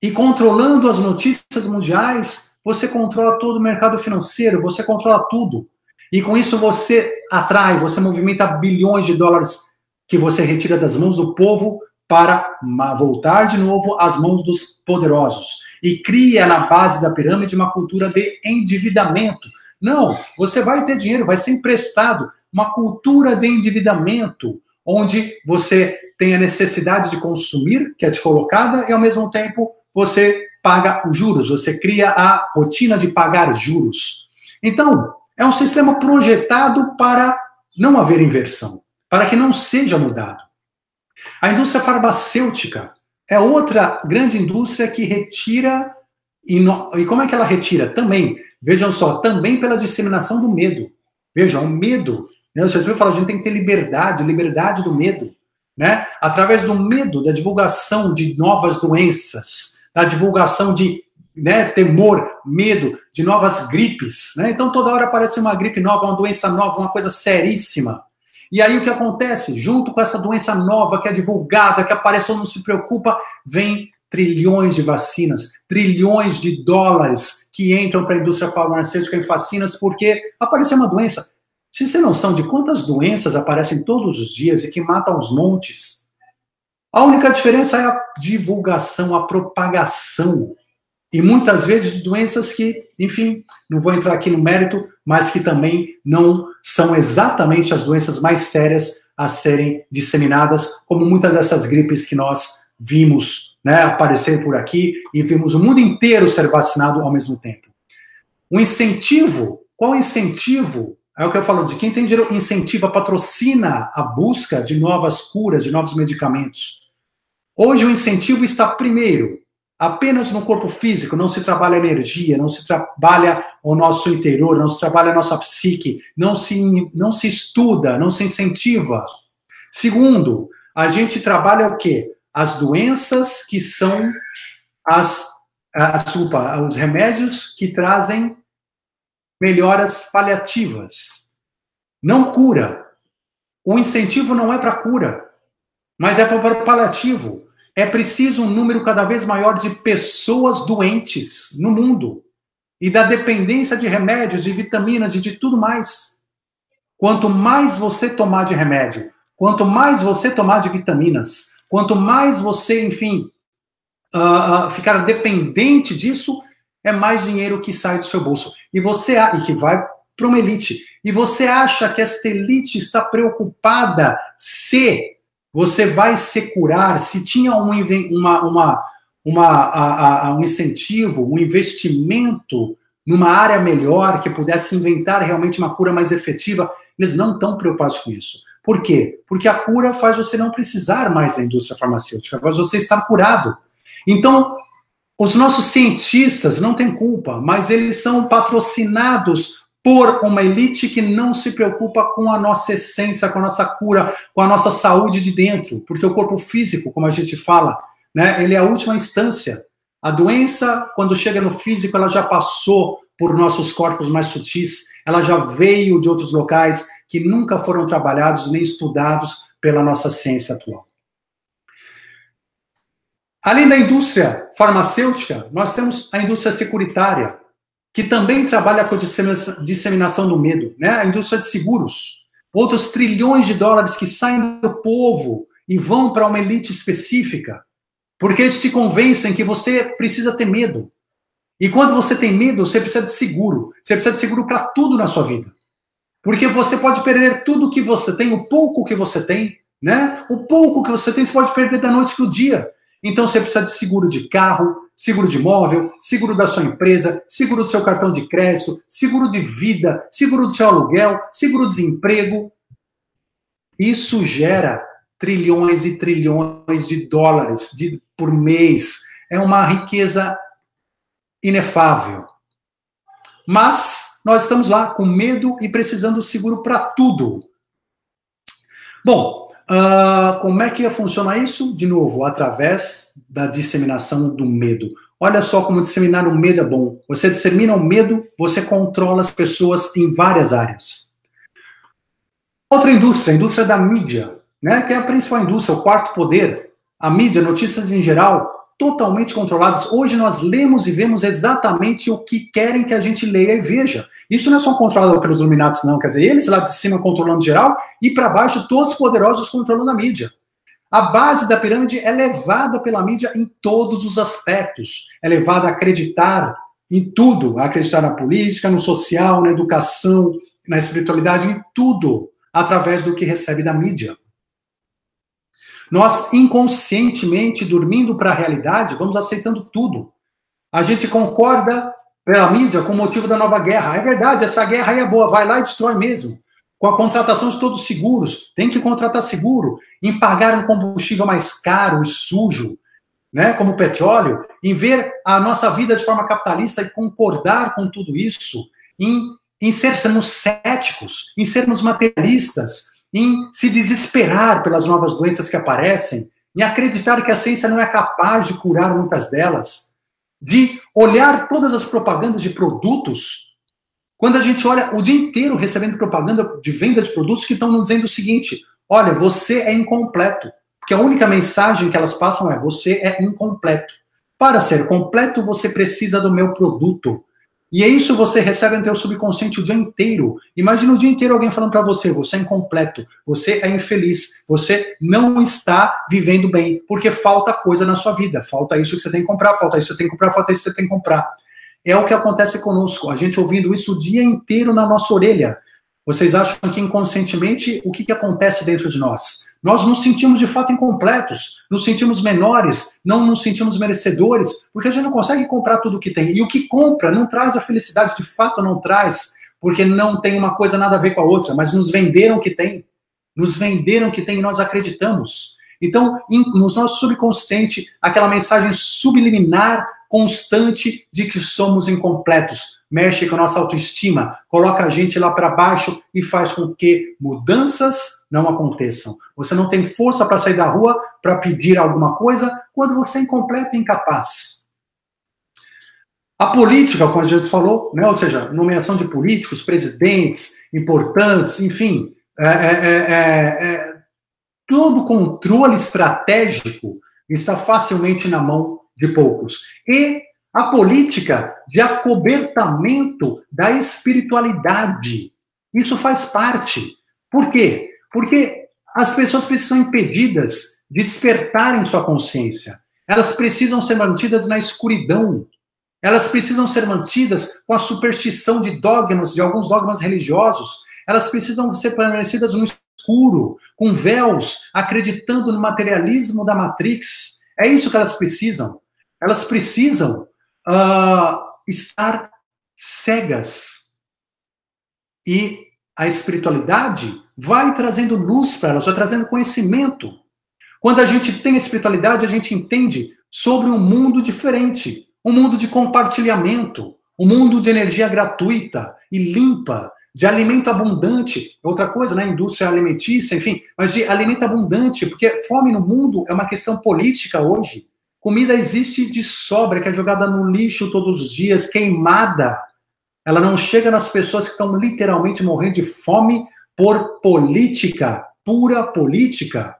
E controlando as notícias mundiais, você controla todo o mercado financeiro, você controla tudo. E com isso você atrai, você movimenta bilhões de dólares que você retira das mãos do povo para voltar de novo às mãos dos poderosos. E cria na base da pirâmide uma cultura de endividamento. Não, você vai ter dinheiro, vai ser emprestado. Uma cultura de endividamento, onde você tem a necessidade de consumir, que é te colocada, e ao mesmo tempo você paga os juros, você cria a rotina de pagar juros. Então, é um sistema projetado para não haver inversão, para que não seja mudado. A indústria farmacêutica é outra grande indústria que retira. E, no, e como é que ela retira? Também, vejam só, também pela disseminação do medo. Vejam, o medo. Né? O senhor fala, a gente tem que ter liberdade, liberdade do medo. Né? Através do medo, da divulgação de novas doenças, da divulgação de né, temor, medo de novas gripes. Né? Então, toda hora aparece uma gripe nova, uma doença nova, uma coisa seríssima. E aí o que acontece? Junto com essa doença nova que é divulgada, que aparece, ou não se preocupa, vem trilhões de vacinas, trilhões de dólares que entram para a indústria farmacêutica em vacinas porque apareceu uma doença. Vocês têm noção de quantas doenças aparecem todos os dias e que matam os montes? A única diferença é a divulgação, a propagação. E muitas vezes de doenças que, enfim, não vou entrar aqui no mérito, mas que também não são exatamente as doenças mais sérias a serem disseminadas, como muitas dessas gripes que nós vimos né, aparecer por aqui e vimos o mundo inteiro ser vacinado ao mesmo tempo. O incentivo, qual incentivo? É o que eu falo, de quem tem dinheiro incentiva, patrocina a busca de novas curas, de novos medicamentos. Hoje o incentivo está primeiro apenas no corpo físico, não se trabalha energia, não se trabalha o nosso interior, não se trabalha a nossa psique, não se, não se estuda, não se incentiva. Segundo, a gente trabalha o quê? As doenças que são as, a, desculpa, os remédios que trazem melhoras paliativas. Não cura. O incentivo não é para cura, mas é para paliativo é preciso um número cada vez maior de pessoas doentes no mundo e da dependência de remédios, de vitaminas e de tudo mais. Quanto mais você tomar de remédio, quanto mais você tomar de vitaminas, quanto mais você, enfim, uh, ficar dependente disso, é mais dinheiro que sai do seu bolso. E você e que vai para uma elite. E você acha que esta elite está preocupada se você vai se curar se tinha um, uma, uma, uma, a, a, um incentivo, um investimento numa área melhor que pudesse inventar realmente uma cura mais efetiva, eles não estão preocupados com isso. Por quê? Porque a cura faz você não precisar mais da indústria farmacêutica, faz você estar curado. Então, os nossos cientistas não têm culpa, mas eles são patrocinados por uma elite que não se preocupa com a nossa essência, com a nossa cura, com a nossa saúde de dentro, porque o corpo físico, como a gente fala, né, ele é a última instância. A doença, quando chega no físico, ela já passou por nossos corpos mais sutis, ela já veio de outros locais que nunca foram trabalhados nem estudados pela nossa ciência atual. Além da indústria farmacêutica, nós temos a indústria securitária, que também trabalha com a disseminação do medo, né? A indústria de seguros, outros trilhões de dólares que saem do povo e vão para uma elite específica, porque eles te convencem que você precisa ter medo. E quando você tem medo, você precisa de seguro. Você precisa de seguro para tudo na sua vida. Porque você pode perder tudo que você tem, o pouco que você tem, né? O pouco que você tem, você pode perder da noite para o dia. Então você precisa de seguro de carro, seguro de imóvel, seguro da sua empresa, seguro do seu cartão de crédito, seguro de vida, seguro do seu aluguel, seguro de desemprego. Isso gera trilhões e trilhões de dólares de, por mês. É uma riqueza inefável. Mas nós estamos lá com medo e precisando de seguro para tudo. Bom, Uh, como é que funciona isso? De novo, através da disseminação do medo. Olha só como disseminar o medo é bom. Você dissemina o medo, você controla as pessoas em várias áreas. Outra indústria, a indústria da mídia, né, que é a principal indústria, o quarto poder. A mídia, notícias em geral, totalmente controladas. Hoje nós lemos e vemos exatamente o que querem que a gente leia e veja. Isso não é só controlado pelos Illuminati, não. Quer dizer, eles lá de cima controlando geral e para baixo todos os poderosos controlando a mídia. A base da pirâmide é levada pela mídia em todos os aspectos. É levada a acreditar em tudo, a acreditar na política, no social, na educação, na espiritualidade, em tudo, através do que recebe da mídia. Nós, inconscientemente, dormindo para a realidade, vamos aceitando tudo. A gente concorda pela mídia com o motivo da nova guerra. É verdade, essa guerra aí é boa, vai lá e destrói mesmo. Com a contratação de todos os seguros, tem que contratar seguro, em pagar um combustível mais caro e sujo, né, como o petróleo, em ver a nossa vida de forma capitalista e concordar com tudo isso, em, em sermos céticos, em sermos materialistas, em se desesperar pelas novas doenças que aparecem, em acreditar que a ciência não é capaz de curar muitas delas, de olhar todas as propagandas de produtos, quando a gente olha o dia inteiro recebendo propaganda de venda de produtos que estão nos dizendo o seguinte: olha, você é incompleto. Porque a única mensagem que elas passam é: você é incompleto. Para ser completo, você precisa do meu produto. E é isso você recebe no teu subconsciente o dia inteiro. Imagina o dia inteiro alguém falando para você, você é incompleto, você é infeliz, você não está vivendo bem, porque falta coisa na sua vida, falta isso que você tem que comprar, falta isso que você tem que comprar, falta isso que você tem que comprar. É o que acontece conosco, a gente ouvindo isso o dia inteiro na nossa orelha. Vocês acham que inconscientemente o que, que acontece dentro de nós? Nós nos sentimos de fato incompletos, nos sentimos menores, não nos sentimos merecedores, porque a gente não consegue comprar tudo o que tem. E o que compra não traz a felicidade, de fato não traz, porque não tem uma coisa nada a ver com a outra, mas nos venderam que tem. Nos venderam que tem e nós acreditamos. Então, no nosso subconsciente, aquela mensagem subliminar constante de que somos incompletos. Mexe com a nossa autoestima, coloca a gente lá para baixo e faz com que mudanças não aconteçam. Você não tem força para sair da rua para pedir alguma coisa quando você é incompleto e incapaz. A política, como a gente falou, né, ou seja, nomeação de políticos, presidentes importantes, enfim, é, é, é, é todo controle estratégico está facilmente na mão de poucos. E a política de acobertamento da espiritualidade. Isso faz parte. Por quê? Porque as pessoas precisam impedidas de despertarem sua consciência. Elas precisam ser mantidas na escuridão. Elas precisam ser mantidas com a superstição de dogmas, de alguns dogmas religiosos. Elas precisam ser permanecidas no escuro, com véus, acreditando no materialismo da Matrix. É isso que elas precisam. Elas precisam uh, estar cegas. E a espiritualidade vai trazendo luz para elas, vai trazendo conhecimento. Quando a gente tem espiritualidade, a gente entende sobre um mundo diferente, um mundo de compartilhamento, um mundo de energia gratuita e limpa, de alimento abundante, outra coisa, né? Indústria alimentícia, enfim, mas de alimento abundante, porque fome no mundo é uma questão política hoje. Comida existe de sobra, que é jogada no lixo todos os dias, queimada. Ela não chega nas pessoas que estão literalmente morrendo de fome por política, pura política.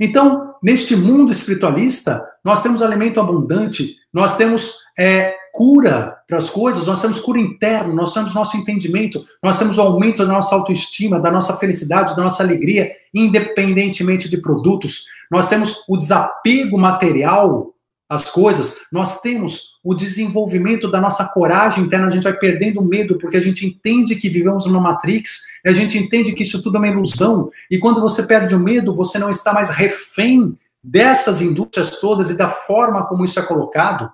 Então, neste mundo espiritualista, nós temos alimento abundante, nós temos é, cura para as coisas, nós temos cura interna, nós temos nosso entendimento, nós temos o aumento da nossa autoestima, da nossa felicidade, da nossa alegria, independentemente de produtos. Nós temos o desapego material às coisas, nós temos o desenvolvimento da nossa coragem interna, a gente vai perdendo o medo, porque a gente entende que vivemos numa matrix, a gente entende que isso tudo é uma ilusão, e quando você perde o medo, você não está mais refém dessas indústrias todas e da forma como isso é colocado.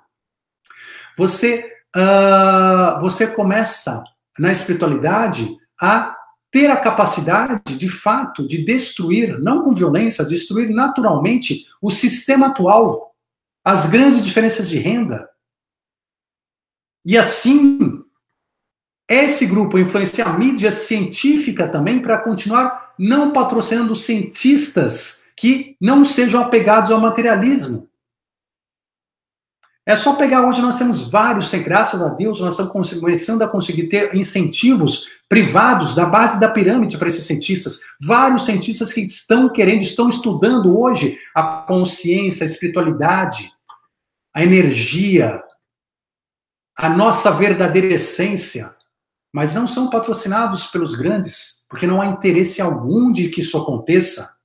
Você, uh, você começa na espiritualidade a ter a capacidade, de fato, de destruir, não com violência, destruir naturalmente o sistema atual, as grandes diferenças de renda. E assim, esse grupo influencia a mídia científica também para continuar não patrocinando cientistas que não sejam apegados ao materialismo. É só pegar hoje, nós temos vários, graças a Deus, nós estamos começando a conseguir ter incentivos privados da base da pirâmide para esses cientistas. Vários cientistas que estão querendo, estão estudando hoje a consciência, a espiritualidade, a energia, a nossa verdadeira essência, mas não são patrocinados pelos grandes, porque não há interesse algum de que isso aconteça.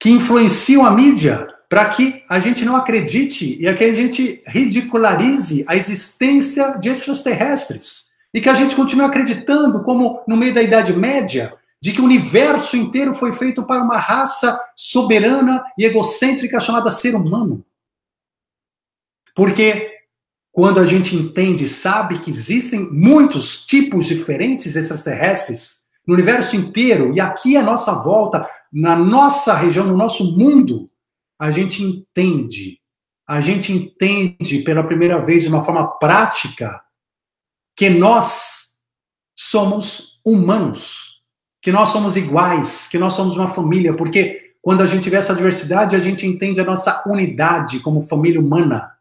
Que influenciam a mídia, para que a gente não acredite e que a gente ridicularize a existência de extraterrestres. E que a gente continue acreditando, como no meio da Idade Média, de que o universo inteiro foi feito para uma raça soberana e egocêntrica chamada ser humano. Porque quando a gente entende, sabe que existem muitos tipos diferentes extraterrestres no universo inteiro e aqui à nossa volta, na nossa região, no nosso mundo, a gente entende, a gente entende pela primeira vez de uma forma prática que nós somos humanos, que nós somos iguais, que nós somos uma família, porque quando a gente vê essa diversidade, a gente entende a nossa unidade como família humana.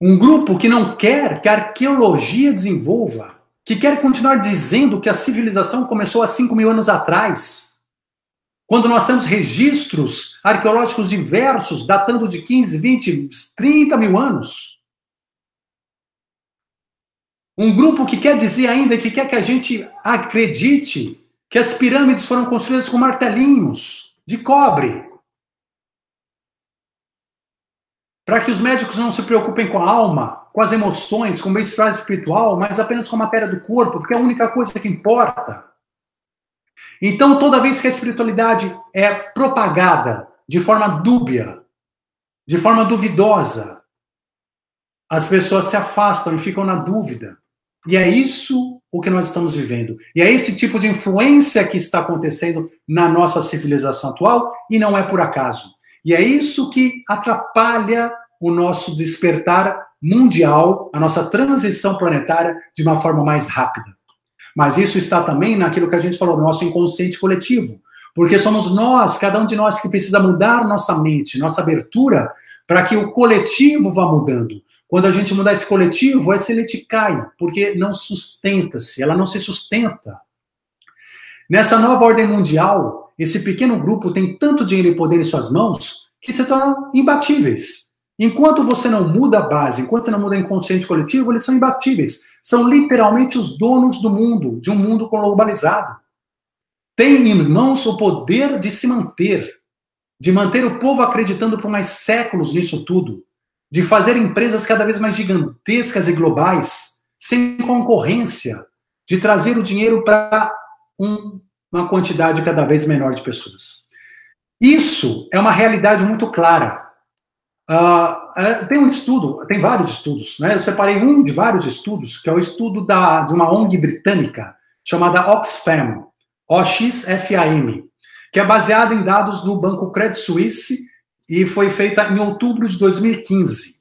Um grupo que não quer que a arqueologia desenvolva, que quer continuar dizendo que a civilização começou há 5 mil anos atrás, quando nós temos registros arqueológicos diversos, datando de 15, 20, 30 mil anos. Um grupo que quer dizer ainda que quer que a gente acredite que as pirâmides foram construídas com martelinhos de cobre. Para que os médicos não se preocupem com a alma, com as emoções, com o bem-estar espiritual, mas apenas com a matéria do corpo, porque é a única coisa que importa. Então, toda vez que a espiritualidade é propagada de forma dúbia, de forma duvidosa, as pessoas se afastam e ficam na dúvida. E é isso o que nós estamos vivendo. E é esse tipo de influência que está acontecendo na nossa civilização atual e não é por acaso. E é isso que atrapalha o nosso despertar mundial, a nossa transição planetária de uma forma mais rápida. Mas isso está também naquilo que a gente falou, nosso inconsciente coletivo. Porque somos nós, cada um de nós, que precisa mudar nossa mente, nossa abertura, para que o coletivo vá mudando. Quando a gente mudar esse coletivo, essa elite cai, porque não sustenta-se, ela não se sustenta. Nessa nova ordem mundial, esse pequeno grupo tem tanto dinheiro e poder em suas mãos que se tornam imbatíveis. Enquanto você não muda a base, enquanto não muda o inconsciente coletivo, eles são imbatíveis. São literalmente os donos do mundo, de um mundo globalizado. Tem em mãos o poder de se manter, de manter o povo acreditando por mais séculos nisso tudo, de fazer empresas cada vez mais gigantescas e globais, sem concorrência, de trazer o dinheiro para uma quantidade cada vez menor de pessoas. Isso é uma realidade muito clara Uh, tem um estudo, tem vários estudos, né? Eu separei um de vários estudos, que é o estudo da, de uma ONG britânica chamada Oxfam, OXFAM, que é baseada em dados do Banco Credit Suisse e foi feita em outubro de 2015.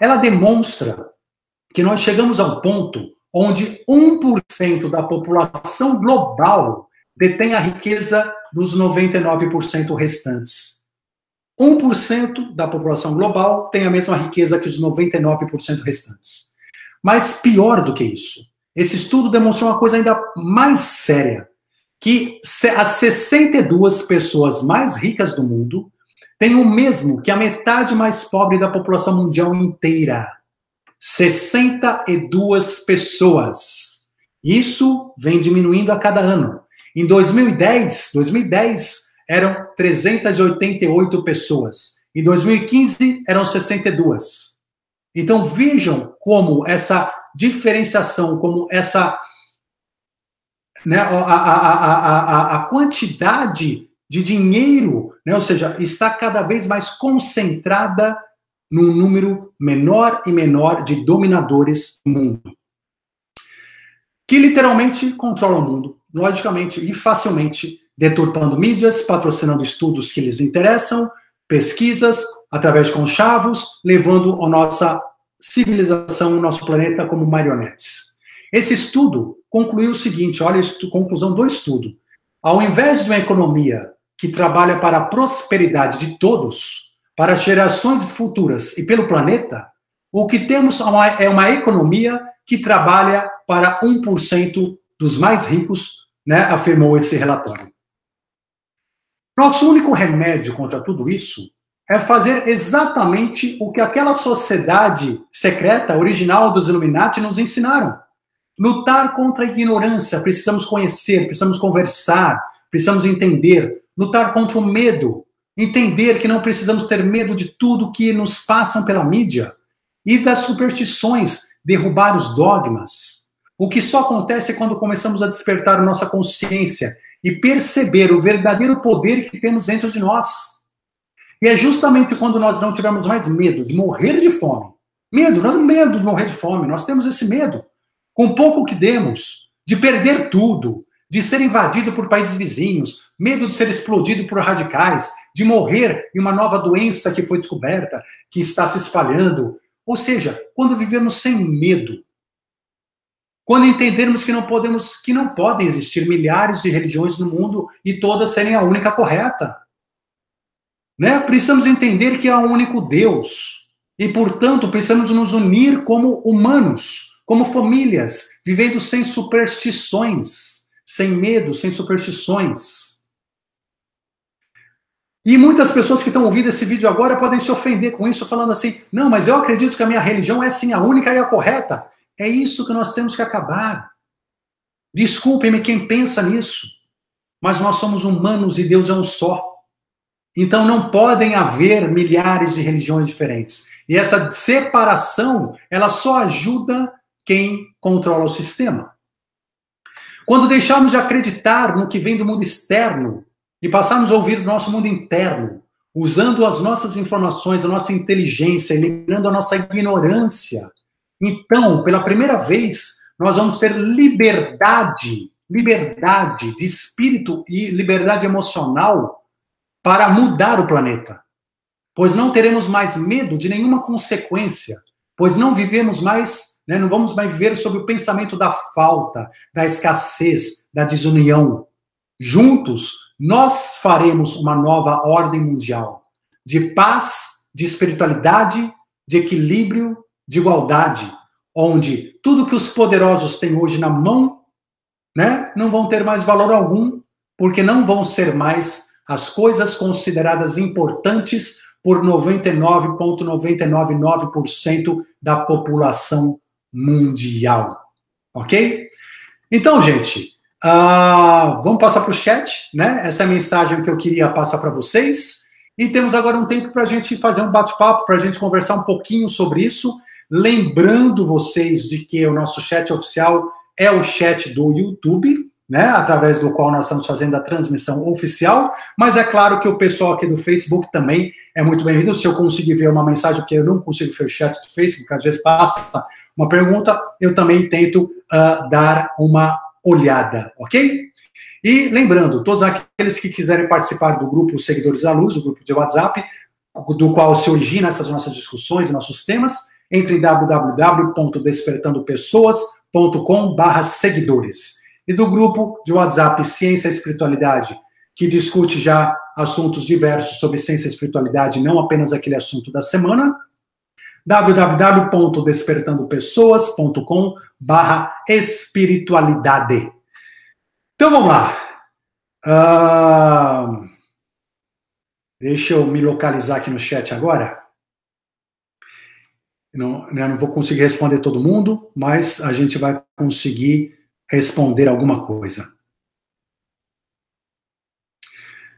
Ela demonstra que nós chegamos ao ponto onde 1% da população global detém a riqueza dos 99% restantes. 1% da população global tem a mesma riqueza que os 99% restantes. Mas pior do que isso, esse estudo demonstrou uma coisa ainda mais séria, que as 62 pessoas mais ricas do mundo têm o mesmo que a metade mais pobre da população mundial inteira. 62 pessoas. Isso vem diminuindo a cada ano. Em 2010, 2010 eram 388 pessoas. Em 2015 eram 62. Então vejam como essa diferenciação, como essa né, a, a, a, a, quantidade de dinheiro, né, ou seja, está cada vez mais concentrada num número menor e menor de dominadores do mundo. Que literalmente controlam o mundo, logicamente e facilmente, deturpando mídias, patrocinando estudos que lhes interessam, pesquisas, através de conchavos, levando a nossa civilização, o nosso planeta como marionetes. Esse estudo concluiu o seguinte: olha a conclusão do estudo. Ao invés de uma economia que trabalha para a prosperidade de todos, para gerações futuras e pelo planeta, o que temos é uma economia que trabalha para 1% dos mais ricos, né, afirmou esse relatório. Nosso único remédio contra tudo isso é fazer exatamente o que aquela sociedade secreta, original dos Illuminati, nos ensinaram. Lutar contra a ignorância, precisamos conhecer, precisamos conversar, precisamos entender. Lutar contra o medo, Entender que não precisamos ter medo de tudo que nos passam pela mídia e das superstições, derrubar os dogmas. O que só acontece quando começamos a despertar nossa consciência e perceber o verdadeiro poder que temos dentro de nós. E é justamente quando nós não tivermos mais medo de morrer de fome. Medo, não é medo de morrer de fome, nós temos esse medo. Com pouco que demos, de perder tudo, de ser invadido por países vizinhos, medo de ser explodido por radicais, de morrer em uma nova doença que foi descoberta, que está se espalhando. Ou seja, quando vivemos sem medo, quando entendermos que não podemos, que não podem existir milhares de religiões no mundo e todas serem a única correta. Né? Precisamos entender que há um único Deus e, portanto, precisamos nos unir como humanos, como famílias, vivendo sem superstições sem medo, sem superstições. E muitas pessoas que estão ouvindo esse vídeo agora podem se ofender com isso, falando assim: não, mas eu acredito que a minha religião é sim a única e a correta. É isso que nós temos que acabar. Desculpem-me quem pensa nisso, mas nós somos humanos e Deus é um só. Então não podem haver milhares de religiões diferentes. E essa separação, ela só ajuda quem controla o sistema. Quando deixarmos de acreditar no que vem do mundo externo e passarmos a ouvir o nosso mundo interno, usando as nossas informações, a nossa inteligência, eliminando a nossa ignorância, então, pela primeira vez, nós vamos ter liberdade, liberdade de espírito e liberdade emocional para mudar o planeta. Pois não teremos mais medo de nenhuma consequência, pois não vivemos mais né? Não vamos mais viver sob o pensamento da falta, da escassez, da desunião. Juntos, nós faremos uma nova ordem mundial de paz, de espiritualidade, de equilíbrio, de igualdade, onde tudo que os poderosos têm hoje na mão, né, não vão ter mais valor algum, porque não vão ser mais as coisas consideradas importantes por 99,999% da população mundial. Ok? Então, gente, uh, vamos passar para o chat, né? Essa é a mensagem que eu queria passar para vocês. E temos agora um tempo para a gente fazer um bate-papo, para a gente conversar um pouquinho sobre isso. Lembrando vocês de que o nosso chat oficial é o chat do YouTube, né, através do qual nós estamos fazendo a transmissão oficial, mas é claro que o pessoal aqui do Facebook também é muito bem-vindo. Se eu conseguir ver uma mensagem, porque eu não consigo ver o chat do Facebook, às vezes passa uma pergunta, eu também tento uh, dar uma olhada, ok? E lembrando, todos aqueles que quiserem participar do grupo Seguidores da Luz, o grupo de WhatsApp, do qual se origina essas nossas discussões e nossos temas, entre em www.despertandopessoas.com.br seguidores. E do grupo de WhatsApp Ciência e Espiritualidade, que discute já assuntos diversos sobre ciência e espiritualidade, não apenas aquele assunto da semana, www.despertandopessoas.com barra espiritualidade. Então vamos lá. Uh, deixa eu me localizar aqui no chat agora. Não, né, não vou conseguir responder todo mundo, mas a gente vai conseguir responder alguma coisa.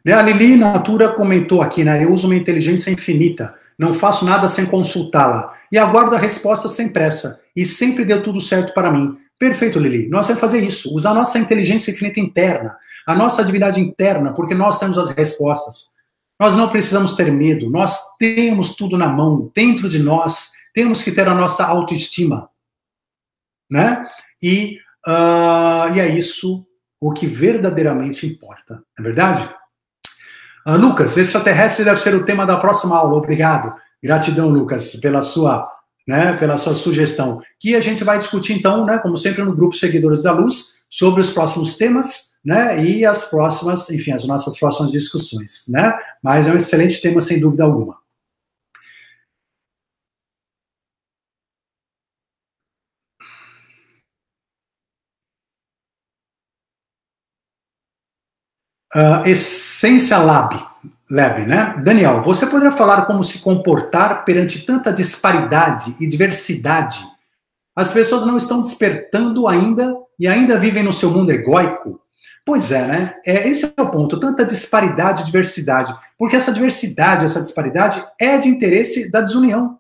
Né, a Lili Natura comentou aqui, né? Eu uso uma inteligência infinita. Não faço nada sem consultá-la. E aguardo a resposta sem pressa. E sempre deu tudo certo para mim. Perfeito, Lili. Nós vamos fazer isso. Usar a nossa inteligência infinita interna, a nossa atividade interna, porque nós temos as respostas. Nós não precisamos ter medo. Nós temos tudo na mão, dentro de nós. Temos que ter a nossa autoestima. Né? E, uh, e é isso o que verdadeiramente importa. Não é verdade? Uh, Lucas, extraterrestre deve ser o tema da próxima aula. Obrigado. Gratidão, Lucas, pela sua, né, pela sua sugestão. Que a gente vai discutir, então, né, como sempre, no grupo Seguidores da Luz, sobre os próximos temas, né, e as próximas, enfim, as nossas próximas discussões, né? Mas é um excelente tema, sem dúvida alguma. Uh, Essência Lab, Lab, né? Daniel, você poderia falar como se comportar perante tanta disparidade e diversidade? As pessoas não estão despertando ainda e ainda vivem no seu mundo egóico? Pois é, né? É, esse é o ponto, tanta disparidade e diversidade. Porque essa diversidade, essa disparidade é de interesse da desunião.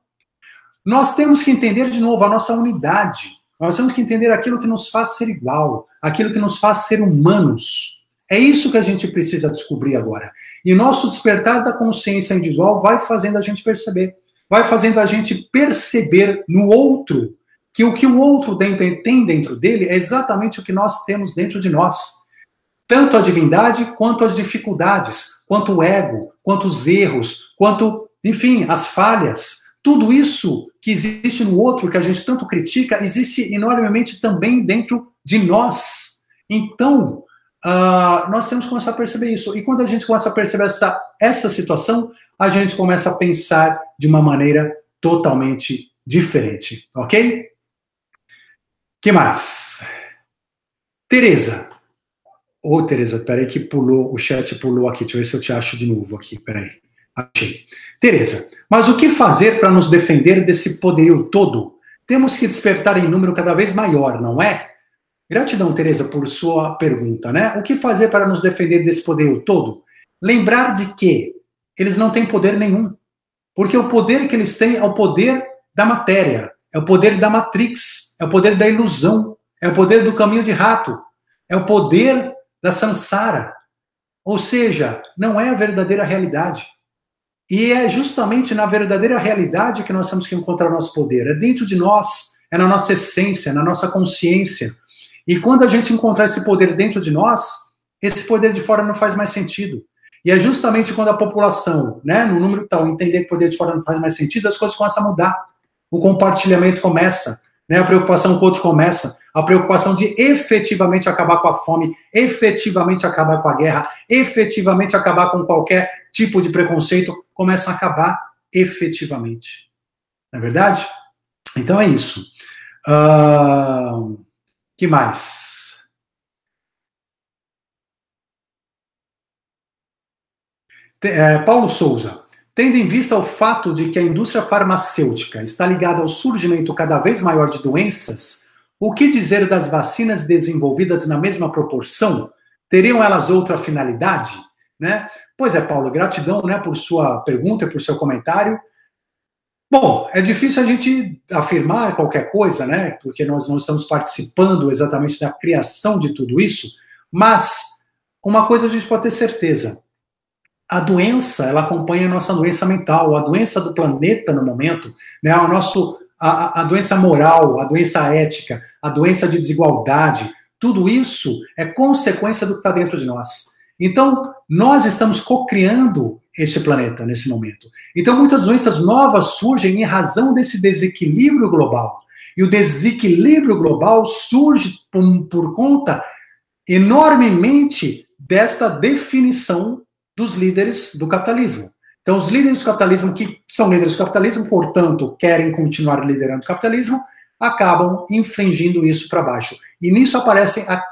Nós temos que entender de novo a nossa unidade. Nós temos que entender aquilo que nos faz ser igual, aquilo que nos faz ser humanos. É isso que a gente precisa descobrir agora. E nosso despertar da consciência individual vai fazendo a gente perceber, vai fazendo a gente perceber no outro que o que o outro tem dentro dele é exatamente o que nós temos dentro de nós. Tanto a divindade quanto as dificuldades, quanto o ego, quanto os erros, quanto, enfim, as falhas. Tudo isso que existe no outro, que a gente tanto critica, existe enormemente também dentro de nós. Então, Uh, nós temos que começar a perceber isso. E quando a gente começa a perceber essa, essa situação, a gente começa a pensar de uma maneira totalmente diferente, ok? que mais? Tereza. Ô, oh, Tereza, peraí que pulou, o chat pulou aqui. Deixa eu ver se eu te acho de novo aqui, peraí. Achei. Tereza, mas o que fazer para nos defender desse poderio todo? Temos que despertar em número cada vez maior, não é? Gratidão, Tereza, por sua pergunta, né? O que fazer para nos defender desse poder todo? Lembrar de que eles não têm poder nenhum. Porque o poder que eles têm é o poder da matéria, é o poder da matrix, é o poder da ilusão, é o poder do caminho de rato, é o poder da samsara. Ou seja, não é a verdadeira realidade. E é justamente na verdadeira realidade que nós temos que encontrar o nosso poder. É dentro de nós, é na nossa essência, na nossa consciência. E quando a gente encontrar esse poder dentro de nós, esse poder de fora não faz mais sentido. E é justamente quando a população, né, no número tal, entender que o poder de fora não faz mais sentido, as coisas começam a mudar. O compartilhamento começa, né, a preocupação com o outro começa, a preocupação de efetivamente acabar com a fome, efetivamente acabar com a guerra, efetivamente acabar com qualquer tipo de preconceito, começa a acabar efetivamente. Não é verdade? Então é isso. Uh que mais? É, Paulo Souza. Tendo em vista o fato de que a indústria farmacêutica está ligada ao surgimento cada vez maior de doenças, o que dizer das vacinas desenvolvidas na mesma proporção? Teriam elas outra finalidade? Né? Pois é, Paulo, gratidão né, por sua pergunta e por seu comentário. Bom, é difícil a gente afirmar qualquer coisa, né? Porque nós não estamos participando exatamente da criação de tudo isso, mas uma coisa a gente pode ter certeza. A doença, ela acompanha a nossa doença mental, a doença do planeta no momento, né? O nosso, a, a doença moral, a doença ética, a doença de desigualdade, tudo isso é consequência do que está dentro de nós. Então, nós estamos co-criando este planeta nesse momento. Então, muitas doenças novas surgem em razão desse desequilíbrio global. E o desequilíbrio global surge por, por conta enormemente desta definição dos líderes do capitalismo. Então, os líderes do capitalismo, que são líderes do capitalismo, portanto, querem continuar liderando o capitalismo, acabam infringindo isso para baixo. E nisso aparecem a,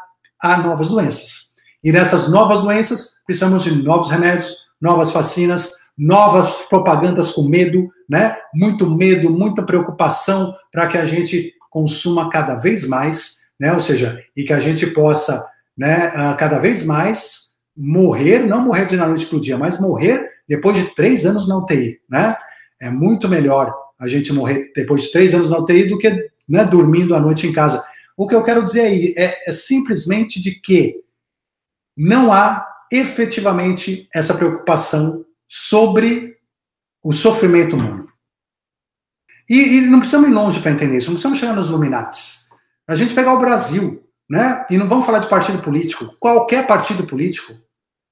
a novas doenças. E nessas novas doenças, precisamos de novos remédios, novas vacinas, novas propagandas com medo, né? Muito medo, muita preocupação para que a gente consuma cada vez mais, né? Ou seja, e que a gente possa, né, cada vez mais morrer, não morrer de noite para o dia, mas morrer depois de três anos na UTI, né? É muito melhor a gente morrer depois de três anos na UTI do que né, dormindo à noite em casa. O que eu quero dizer aí é, é simplesmente de que não há efetivamente essa preocupação sobre o sofrimento humano. E, e não precisamos ir longe para entender isso, não precisamos chegar nos Illuminatis. A gente pegar o Brasil, né? E não vamos falar de partido político, qualquer partido político.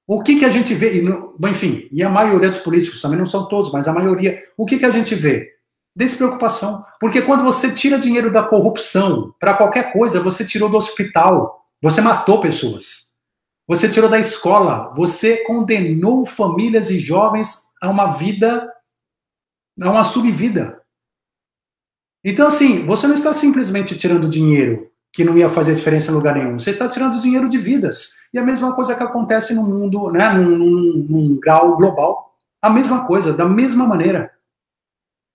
O que, que a gente vê, e no, enfim, e a maioria dos políticos, também não são todos, mas a maioria, o que, que a gente vê? Despreocupação. Porque quando você tira dinheiro da corrupção para qualquer coisa, você tirou do hospital, você matou pessoas. Você tirou da escola, você condenou famílias e jovens a uma vida, a uma subvida. Então, assim, você não está simplesmente tirando dinheiro que não ia fazer diferença em lugar nenhum. Você está tirando dinheiro de vidas. E a mesma coisa que acontece no mundo, né, num, num, num grau global. A mesma coisa, da mesma maneira.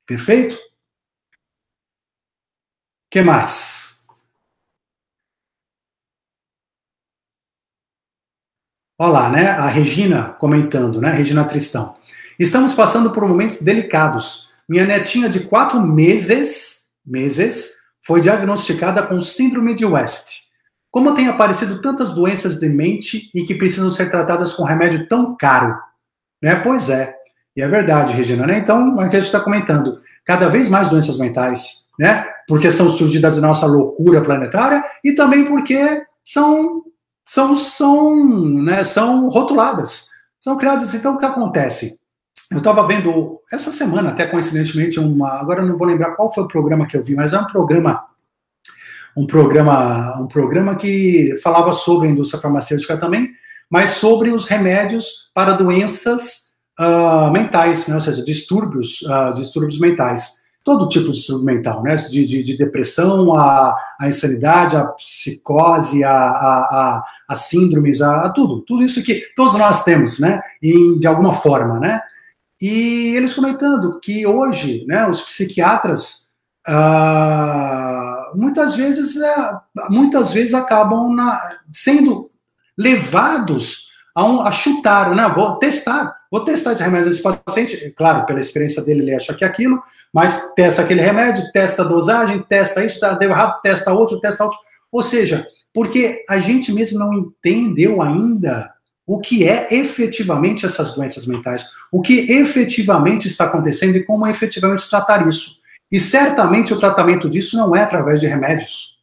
Perfeito? que mais? Olá, né? A Regina comentando, né? Regina Tristão. Estamos passando por momentos delicados. Minha netinha de quatro meses, meses, foi diagnosticada com síndrome de West. Como tem aparecido tantas doenças de mente e que precisam ser tratadas com remédio tão caro? Né? Pois é. E é verdade, Regina, né? Então, é o que a gente está comentando. Cada vez mais doenças mentais, né? Porque são surgidas da nossa loucura planetária e também porque são, são, são, né, são rotuladas, são criadas. Então, o que acontece? Eu estava vendo essa semana, até coincidentemente, uma. Agora eu não vou lembrar qual foi o programa que eu vi, mas é um programa um programa, um programa que falava sobre a indústria farmacêutica também, mas sobre os remédios para doenças uh, mentais, né? ou seja, distúrbios, uh, distúrbios mentais. Todo tipo de distúrbio mental, né? De, de, de depressão, a, a, insanidade, a psicose, a, a, a, síndromes, a, tudo. Tudo isso que todos nós temos, né? De alguma forma, né? E eles comentando que hoje, né, os psiquiatras uh, muitas vezes uh, muitas vezes acabam na, sendo levados a, um, a chutar, né? Vou testar, vou testar esse remédio nesse paciente. Claro, pela experiência dele, ele acha que é aquilo, mas testa aquele remédio, testa a dosagem, testa isso, tá, deu errado, testa outro, testa outro. Ou seja, porque a gente mesmo não entendeu ainda o que é efetivamente essas doenças mentais, o que efetivamente está acontecendo e como efetivamente tratar isso. E certamente o tratamento disso não é através de remédios.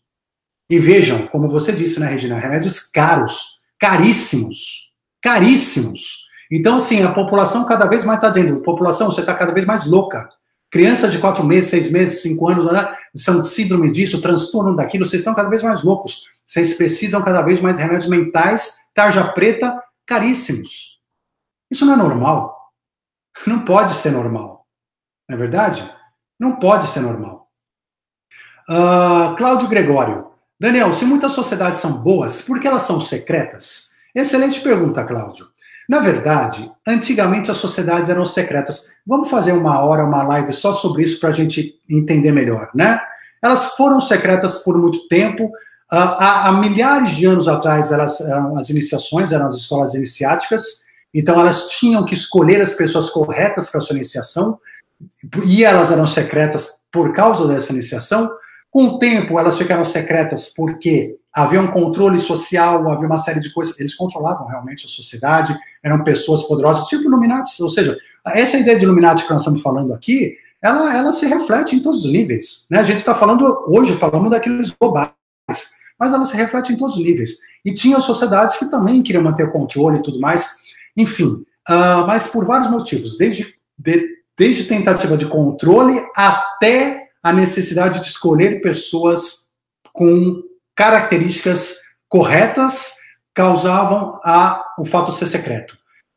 E vejam, como você disse, né, Regina, remédios caros, caríssimos caríssimos. Então, assim, a população cada vez mais está dizendo, população, você está cada vez mais louca. Crianças de quatro meses, seis meses, cinco anos, né, são síndrome disso, transtorno daquilo, vocês estão cada vez mais loucos. Vocês precisam cada vez mais remédios mentais, tarja preta, caríssimos. Isso não é normal. Não pode ser normal. Não é verdade? Não pode ser normal. Uh, Cláudio Gregório. Daniel, se muitas sociedades são boas, por que elas são secretas? Excelente pergunta, Cláudio. Na verdade, antigamente as sociedades eram secretas. Vamos fazer uma hora, uma live só sobre isso para a gente entender melhor, né? Elas foram secretas por muito tempo. há, há, milhares de anos atrás, elas eram as iniciações, eram as escolas iniciáticas. Então, elas tinham que escolher as pessoas corretas para sua iniciação. E elas eram secretas por causa dessa iniciação. Com o tempo, elas ficaram secretas porque havia um controle social, havia uma série de coisas. Eles controlavam realmente a sociedade, eram pessoas poderosas, tipo Illuminati. Ou seja, essa ideia de Illuminati que nós estamos falando aqui, ela, ela se reflete em todos os níveis. Né? A gente está falando, hoje, falando daqueles globais. mas ela se reflete em todos os níveis. E tinha sociedades que também queriam manter o controle e tudo mais. Enfim, uh, mas por vários motivos, desde, de, desde tentativa de controle até a necessidade de escolher pessoas com características corretas causavam a, o fato de ser secreto.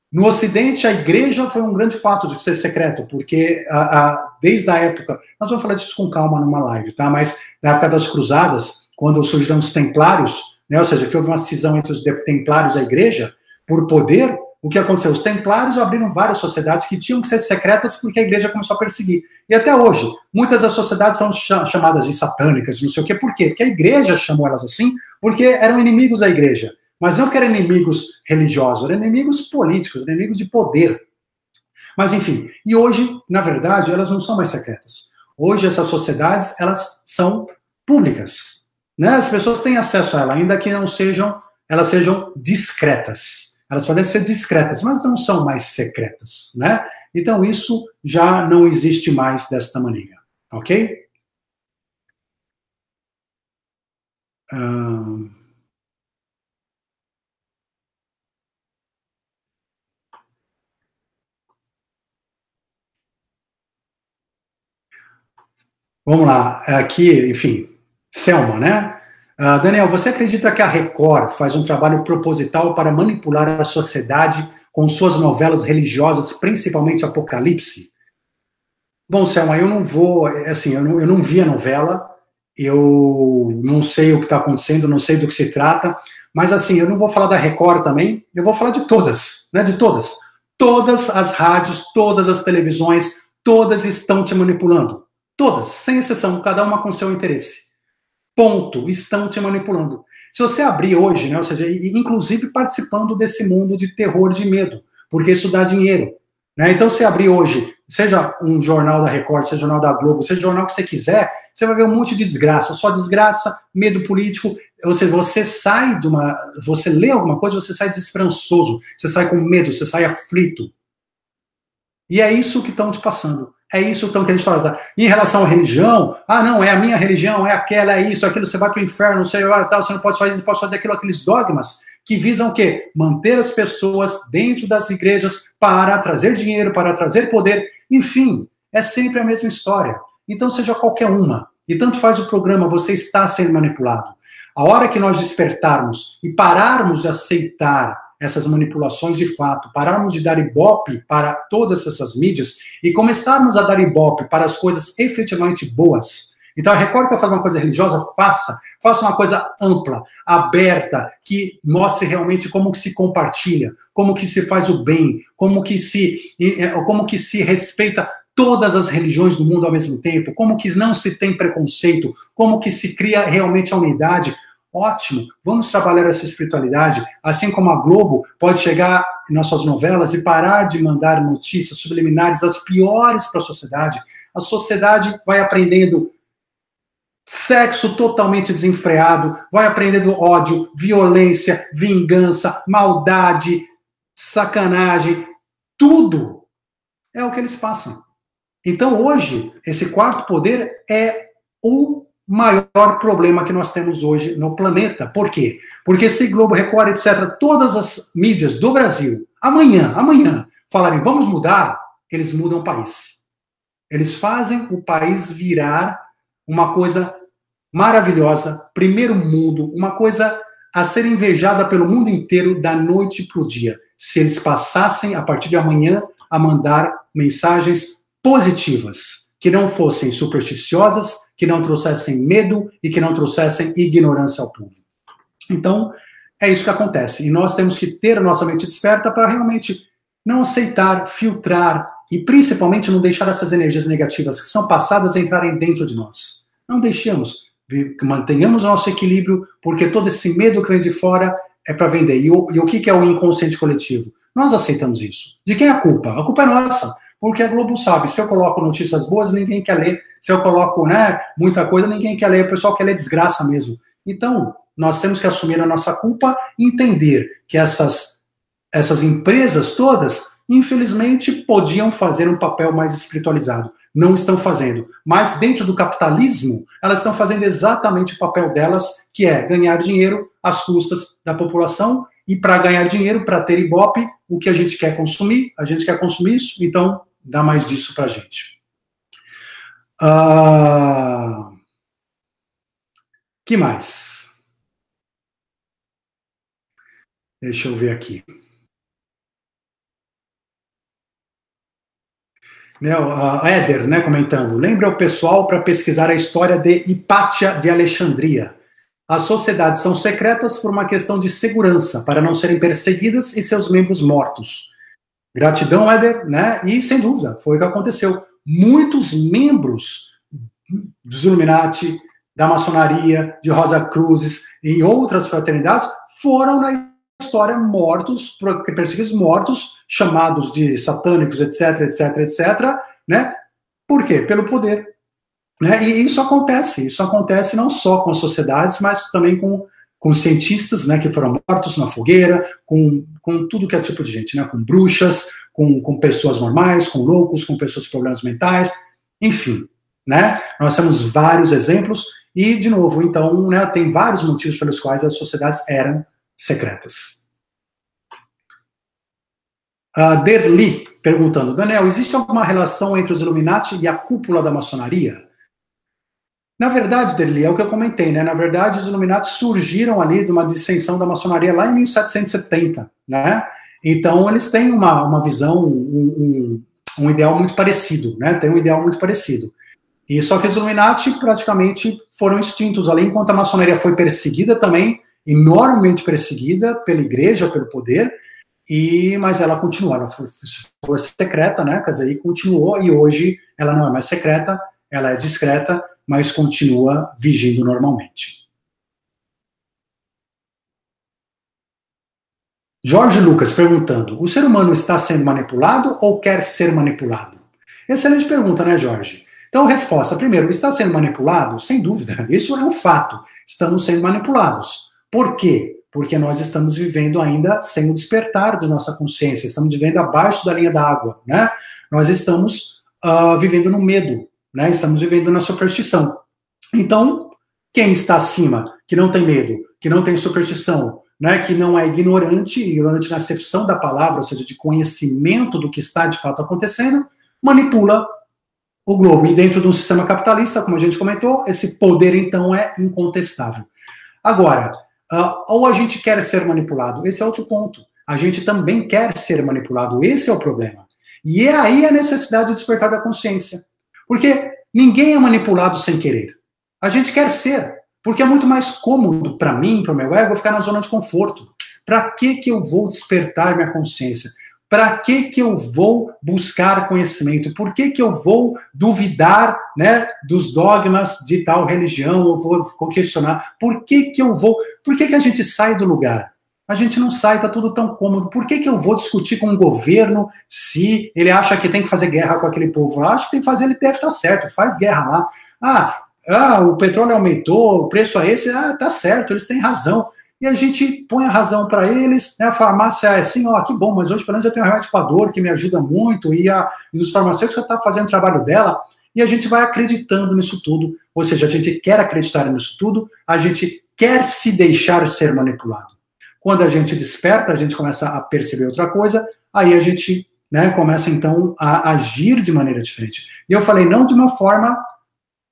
No Ocidente, a igreja foi um grande fato de ser secreto, porque a, a, desde a época. Nós vamos falar disso com calma numa live, tá? Mas na época das cruzadas, quando surgiram os templários, né? ou seja, que houve uma cisão entre os templários e a igreja, por poder, o que aconteceu? Os templários abriram várias sociedades que tinham que ser secretas porque a igreja começou a perseguir. E até hoje, muitas das sociedades são chamadas de satânicas, não sei o quê. Por quê? Porque a igreja chamou elas assim, porque eram inimigos da igreja. Mas não que eram inimigos religiosos, eram inimigos políticos, inimigos de poder. Mas enfim, e hoje, na verdade, elas não são mais secretas. Hoje essas sociedades, elas são públicas. Né? As pessoas têm acesso a ela, ainda que não sejam, elas sejam discretas. Elas podem ser discretas, mas não são mais secretas, né? Então isso já não existe mais desta maneira, ok? Um... Vamos lá, aqui, enfim, Selma, né? Uh, Daniel, você acredita que a Record faz um trabalho proposital para manipular a sociedade com suas novelas religiosas, principalmente Apocalipse? Bom, Selma, eu não vou, assim, eu não, eu não vi a novela, eu não sei o que está acontecendo, não sei do que se trata, mas assim, eu não vou falar da Record também, eu vou falar de todas, né, de todas. Todas as rádios, todas as televisões, todas estão te manipulando. Todas, sem exceção, cada uma com seu interesse. Ponto. Estão te manipulando. Se você abrir hoje, né, ou seja, inclusive participando desse mundo de terror, de medo, porque isso dá dinheiro. Né? Então, se abrir hoje, seja um jornal da Record, seja um jornal da Globo, seja jornal que você quiser, você vai ver um monte de desgraça, só desgraça, medo político. Ou seja, você sai de uma. Você lê alguma coisa, você sai desesperançoso, você sai com medo, você sai aflito. E é isso que estão te passando. É isso então que a gente fala. Em relação à religião, ah, não, é a minha religião, é aquela, é isso, aquilo, você vai para o inferno, não sei lá, tal, você não pode fazer, pode fazer aquilo, aqueles dogmas que visam o quê? Manter as pessoas dentro das igrejas para trazer dinheiro, para trazer poder, enfim, é sempre a mesma história. Então, seja qualquer uma, e tanto faz o programa, você está sendo manipulado. A hora que nós despertarmos e pararmos de aceitar essas manipulações de fato, pararmos de dar ibope para todas essas mídias e começarmos a dar ibope para as coisas efetivamente boas. Então, a Record quer fazer uma coisa religiosa, faça. Faça uma coisa ampla, aberta, que mostre realmente como que se compartilha, como que se faz o bem, como que se, como que se respeita todas as religiões do mundo ao mesmo tempo, como que não se tem preconceito, como que se cria realmente a unidade, Ótimo, vamos trabalhar essa espiritualidade, assim como a Globo pode chegar nas suas novelas e parar de mandar notícias subliminares as piores para a sociedade. A sociedade vai aprendendo sexo totalmente desenfreado, vai aprendendo ódio, violência, vingança, maldade, sacanagem, tudo é o que eles passam. Então hoje, esse quarto poder é o maior problema que nós temos hoje no planeta. Por quê? Porque se Globo, Record, etc., todas as mídias do Brasil, amanhã, amanhã, falarem vamos mudar, eles mudam o país. Eles fazem o país virar uma coisa maravilhosa, primeiro mundo, uma coisa a ser invejada pelo mundo inteiro da noite para o dia. Se eles passassem, a partir de amanhã, a mandar mensagens positivas, que não fossem supersticiosas, que não trouxessem medo e que não trouxessem ignorância ao povo. Então, é isso que acontece. E nós temos que ter a nossa mente desperta para realmente não aceitar, filtrar e principalmente não deixar essas energias negativas que são passadas entrarem dentro de nós. Não deixemos, mantenhamos nosso equilíbrio, porque todo esse medo que vem de fora é para vender. E o, e o que é o inconsciente coletivo? Nós aceitamos isso. De quem é a culpa? A culpa é nossa. Porque a Globo sabe, se eu coloco notícias boas, ninguém quer ler. Se eu coloco né, muita coisa, ninguém quer ler. O pessoal quer ler desgraça mesmo. Então, nós temos que assumir a nossa culpa e entender que essas, essas empresas todas infelizmente, podiam fazer um papel mais espiritualizado. Não estão fazendo. Mas dentro do capitalismo, elas estão fazendo exatamente o papel delas, que é ganhar dinheiro às custas da população. E para ganhar dinheiro, para ter Ibope, o que a gente quer consumir, a gente quer consumir isso, então dá mais disso para a gente. Uh... que mais? Deixa eu ver aqui. Né, Éder, né, comentando, lembra o pessoal para pesquisar a história de Hipátia de Alexandria. As sociedades são secretas por uma questão de segurança, para não serem perseguidas e seus membros mortos. Gratidão, Éder, né? E sem dúvida, foi o que aconteceu. Muitos membros dos Illuminati, da maçonaria, de Rosa Cruzes e outras fraternidades foram na história mortos, perseguidos mortos, chamados de satânicos, etc, etc, etc, né? Por quê? Pelo poder. Né? E isso acontece, isso acontece não só com sociedades, mas também com, com cientistas, né, que foram mortos na fogueira, com, com tudo que é tipo de gente, né? Com bruxas, com, com pessoas normais, com loucos, com pessoas com problemas mentais, enfim, né? Nós temos vários exemplos e, de novo, então, né, tem vários motivos pelos quais as sociedades eram secretas. Uh, Derli perguntando, Daniel, existe alguma relação entre os Illuminati e a cúpula da maçonaria? Na verdade, Derli, é o que eu comentei, né? Na verdade, os Illuminati surgiram ali de uma dissensão da maçonaria lá em 1770, né? Então, eles têm uma, uma visão, um, um, um ideal muito parecido, né? Tem um ideal muito parecido. E só que os Illuminati praticamente foram extintos ali, enquanto a maçonaria foi perseguida também enormemente perseguida pela igreja, pelo poder, e mas ela continua, ela foi, foi secreta, né? Quer dizer, continuou, e hoje ela não é mais secreta, ela é discreta, mas continua vigindo normalmente. Jorge Lucas perguntando: o ser humano está sendo manipulado ou quer ser manipulado? Excelente pergunta, né, Jorge? Então, resposta: primeiro, está sendo manipulado? Sem dúvida, isso é um fato. Estamos sendo manipulados. Por quê? Porque nós estamos vivendo ainda sem o despertar da nossa consciência, estamos vivendo abaixo da linha d'água, né? Nós estamos uh, vivendo no medo, né? Estamos vivendo na superstição. Então, quem está acima, que não tem medo, que não tem superstição, né, que não é ignorante, ignorante na acepção da palavra, ou seja, de conhecimento do que está de fato acontecendo, manipula o globo. E dentro de um sistema capitalista, como a gente comentou, esse poder então é incontestável. Agora, Uh, ou a gente quer ser manipulado. Esse é outro ponto. A gente também quer ser manipulado. Esse é o problema. E é aí a necessidade de despertar da consciência. Porque ninguém é manipulado sem querer. A gente quer ser. Porque é muito mais cômodo para mim, para o meu ego, ficar na zona de conforto. Para que, que eu vou despertar minha consciência? Para que que eu vou buscar conhecimento? Por que que eu vou duvidar, né, dos dogmas de tal religião? Eu vou questionar. Por que que eu vou? Por que que a gente sai do lugar? A gente não sai, tá tudo tão cômodo. Por que que eu vou discutir com o governo se ele acha que tem que fazer guerra com aquele povo? Acho que tem que fazer, ele deve estar certo. Faz guerra lá. Ah, ah, o petróleo aumentou, o preço é esse. Ah, tá certo, eles têm razão e a gente põe a razão para eles, né? A farmácia é assim, ó, que bom, mas hoje pelo menos eu tenho um remédio para dor que me ajuda muito, e a indústria farmacêutica está fazendo o trabalho dela, e a gente vai acreditando nisso tudo, ou seja, a gente quer acreditar nisso tudo, a gente quer se deixar ser manipulado. Quando a gente desperta, a gente começa a perceber outra coisa, aí a gente né, começa então a agir de maneira diferente. E eu falei, não de uma forma,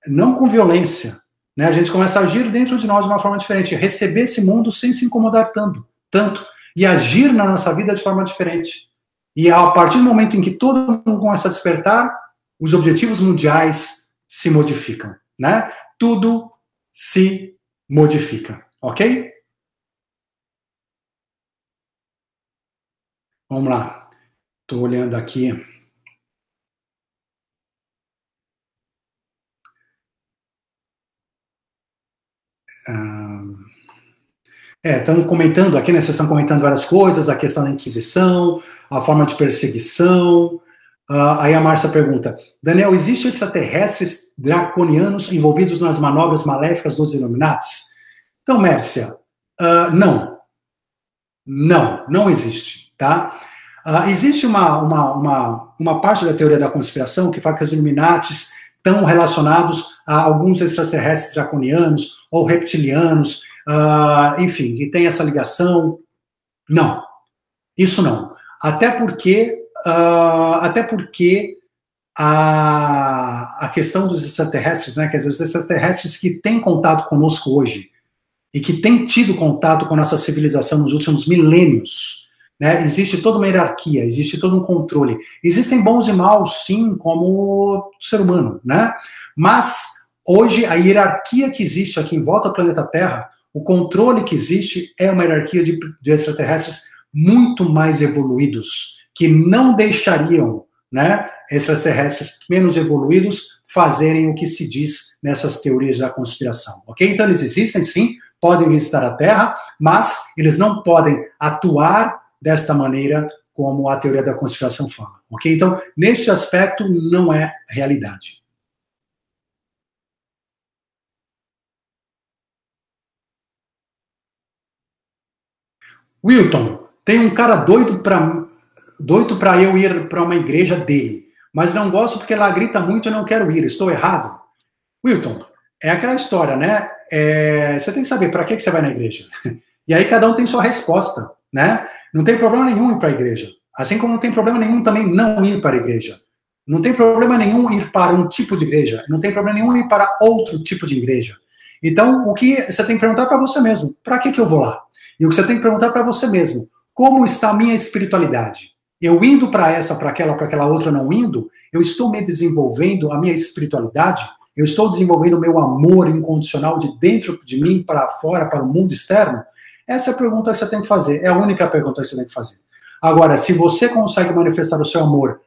não com violência, né? A gente começa a agir dentro de nós de uma forma diferente, receber esse mundo sem se incomodar tanto, tanto e agir na nossa vida de forma diferente. E a partir do momento em que todo mundo começa a despertar, os objetivos mundiais se modificam, né? Tudo se modifica, ok? Vamos lá. Estou olhando aqui. é, estão comentando aqui, né? Vocês estão comentando várias coisas, a questão da Inquisição, a forma de perseguição. Uh, aí a Márcia pergunta: Daniel, existem extraterrestres draconianos envolvidos nas manobras maléficas dos Illuminatis? Então, Mércia, uh, não. Não, não existe, tá? Uh, existe uma, uma, uma, uma parte da teoria da conspiração que fala que os Illuminatis estão relacionados a alguns extraterrestres draconianos ou reptilianos, uh, enfim, que tem essa ligação. Não, isso não. Até porque, uh, até porque a, a questão dos extraterrestres, né, quer dizer, os extraterrestres que têm contato conosco hoje e que têm tido contato com a nossa civilização nos últimos milênios, né, existe toda uma hierarquia, existe todo um controle. Existem bons e maus, sim, como ser humano, né? Mas hoje a hierarquia que existe aqui em volta do planeta Terra, o controle que existe é uma hierarquia de, de extraterrestres muito mais evoluídos, que não deixariam né, extraterrestres menos evoluídos fazerem o que se diz nessas teorias da conspiração, ok? Então eles existem sim, podem visitar a Terra, mas eles não podem atuar desta maneira como a teoria da conspiração fala, ok? Então, neste aspecto, não é realidade. Wilton, tem um cara doido para doido para eu ir para uma igreja dele, mas não gosto porque ela grita muito e não quero ir. Estou errado? Wilton, é aquela história, né? É, você tem que saber para que, que você vai na igreja. E aí cada um tem sua resposta, né? Não tem problema nenhum ir para a igreja. Assim como não tem problema nenhum também não ir para a igreja. Não tem problema nenhum ir para um tipo de igreja. Não tem problema nenhum ir para outro tipo de igreja. Então, o que você tem que perguntar para você mesmo: para que, que eu vou lá? E o que você tem que perguntar para você mesmo: como está a minha espiritualidade? Eu indo para essa, para aquela, para aquela outra não indo, eu estou me desenvolvendo a minha espiritualidade? Eu estou desenvolvendo o meu amor incondicional de dentro de mim para fora, para o mundo externo? Essa é a pergunta que você tem que fazer. É a única pergunta que você tem que fazer. Agora, se você consegue manifestar o seu amor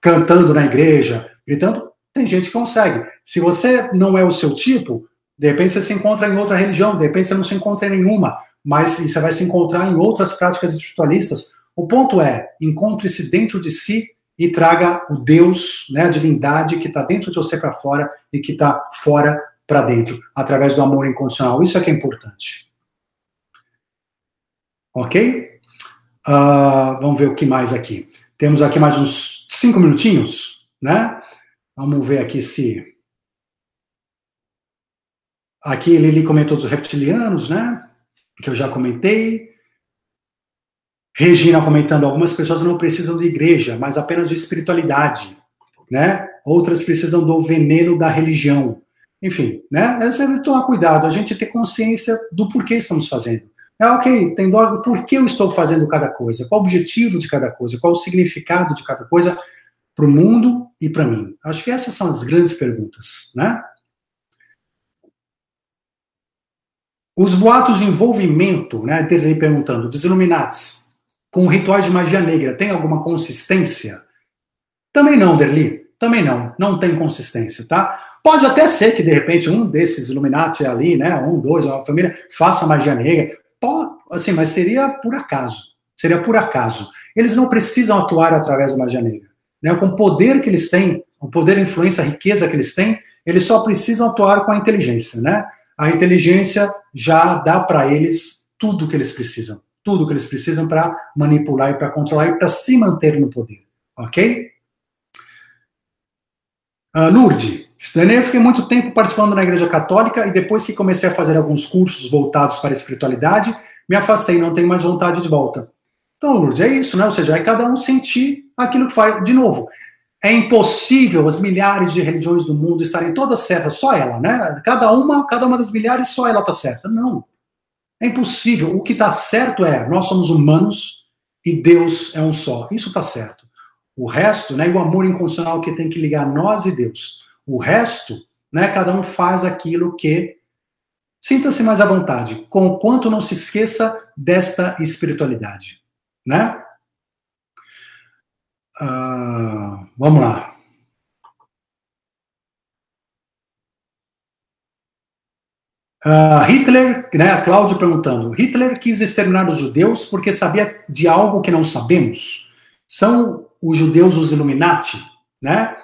cantando na igreja, gritando, tem gente que consegue. Se você não é o seu tipo, de repente você se encontra em outra religião, de repente você não se encontra em nenhuma, mas você vai se encontrar em outras práticas espiritualistas o ponto é, encontre-se dentro de si e traga o Deus, né, a divindade que está dentro de você para fora e que está fora para dentro, através do amor incondicional. Isso é que é importante. Ok? Uh, vamos ver o que mais aqui. Temos aqui mais uns cinco minutinhos, né? Vamos ver aqui se. Aqui Lili comentou dos reptilianos, né? Que eu já comentei. Regina comentando, algumas pessoas não precisam de igreja, mas apenas de espiritualidade, né? Outras precisam do veneno da religião. Enfim, né? É sempre tomar cuidado, a gente ter consciência do porquê estamos fazendo. É ok, tem dó, por que eu estou fazendo cada coisa? Qual o objetivo de cada coisa? Qual o significado de cada coisa para o mundo e para mim? Acho que essas são as grandes perguntas, né? Os boatos de envolvimento, né? Ele perguntando, dos Illuminatis, com rituais de magia negra tem alguma consistência? Também não, Derli. Também não. Não tem consistência, tá? Pode até ser que, de repente, um desses Illuminati ali, né? Um, dois, uma família, faça magia negra. Assim, mas seria por acaso. Seria por acaso. Eles não precisam atuar através da magia negra. Né? Com o poder que eles têm, o poder, a influência, a riqueza que eles têm, eles só precisam atuar com a inteligência, né? A inteligência já dá para eles tudo o que eles precisam tudo que eles precisam para manipular e para controlar e para se manter no poder. Ok? Uh, Lourdes, eu fiquei muito tempo participando na Igreja Católica e depois que comecei a fazer alguns cursos voltados para a espiritualidade, me afastei, não tenho mais vontade de volta. Então, Lourdes, é isso, né? Ou seja, é cada um sentir aquilo que faz. De novo, é impossível as milhares de religiões do mundo estarem todas certas, só ela, né? Cada uma, cada uma das milhares, só ela está certa. Não. É impossível. O que está certo é, nós somos humanos e Deus é um só. Isso está certo. O resto, né, o amor incondicional que tem que ligar nós e Deus. O resto, né, cada um faz aquilo que sinta-se mais à vontade, com quanto não se esqueça desta espiritualidade, né? Uh, vamos lá. Uh, Hitler, né, a Cláudia perguntando, Hitler quis exterminar os judeus porque sabia de algo que não sabemos? São os judeus os Illuminati, né?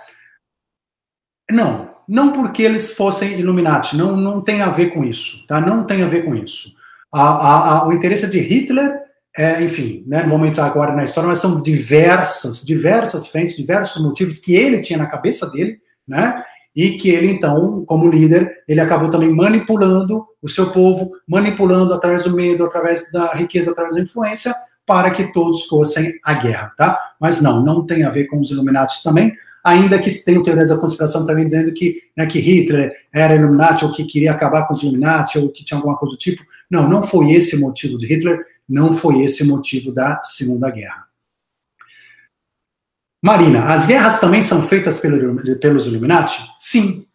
Não, não porque eles fossem Illuminati, não, não tem a ver com isso, tá? Não tem a ver com isso. A, a, a, o interesse de Hitler é, enfim, né, não vamos entrar agora na história, mas são diversas, diversas frentes, diversos motivos que ele tinha na cabeça dele, né? E que ele, então, como líder, ele acabou também manipulando o seu povo, manipulando através do medo, através da riqueza, através da influência, para que todos fossem à guerra, tá? Mas não, não tem a ver com os Illuminati também, ainda que tenham teorias da conspiração também dizendo que, né, que Hitler era Illuminati, ou que queria acabar com os Illuminati, ou que tinha alguma coisa do tipo. Não, não foi esse o motivo de Hitler, não foi esse o motivo da Segunda Guerra. Marina, as guerras também são feitas pelo, pelos Illuminati? Sim.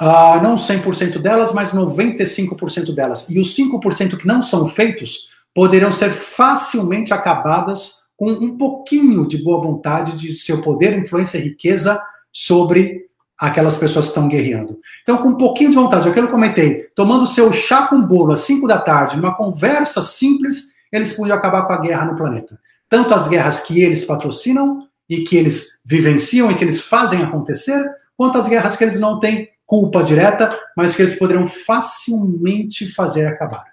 Uh, não 100% delas, mas 95% delas. E os 5% que não são feitos poderão ser facilmente acabadas com um pouquinho de boa vontade de seu poder, influência e riqueza sobre aquelas pessoas que estão guerreando. Então, com um pouquinho de vontade, aquilo que eu comentei, tomando seu chá com bolo às 5 da tarde, numa conversa simples, eles podiam acabar com a guerra no planeta. Tanto as guerras que eles patrocinam e que eles vivenciam e que eles fazem acontecer, quanto as guerras que eles não têm culpa direta, mas que eles poderiam facilmente fazer acabar,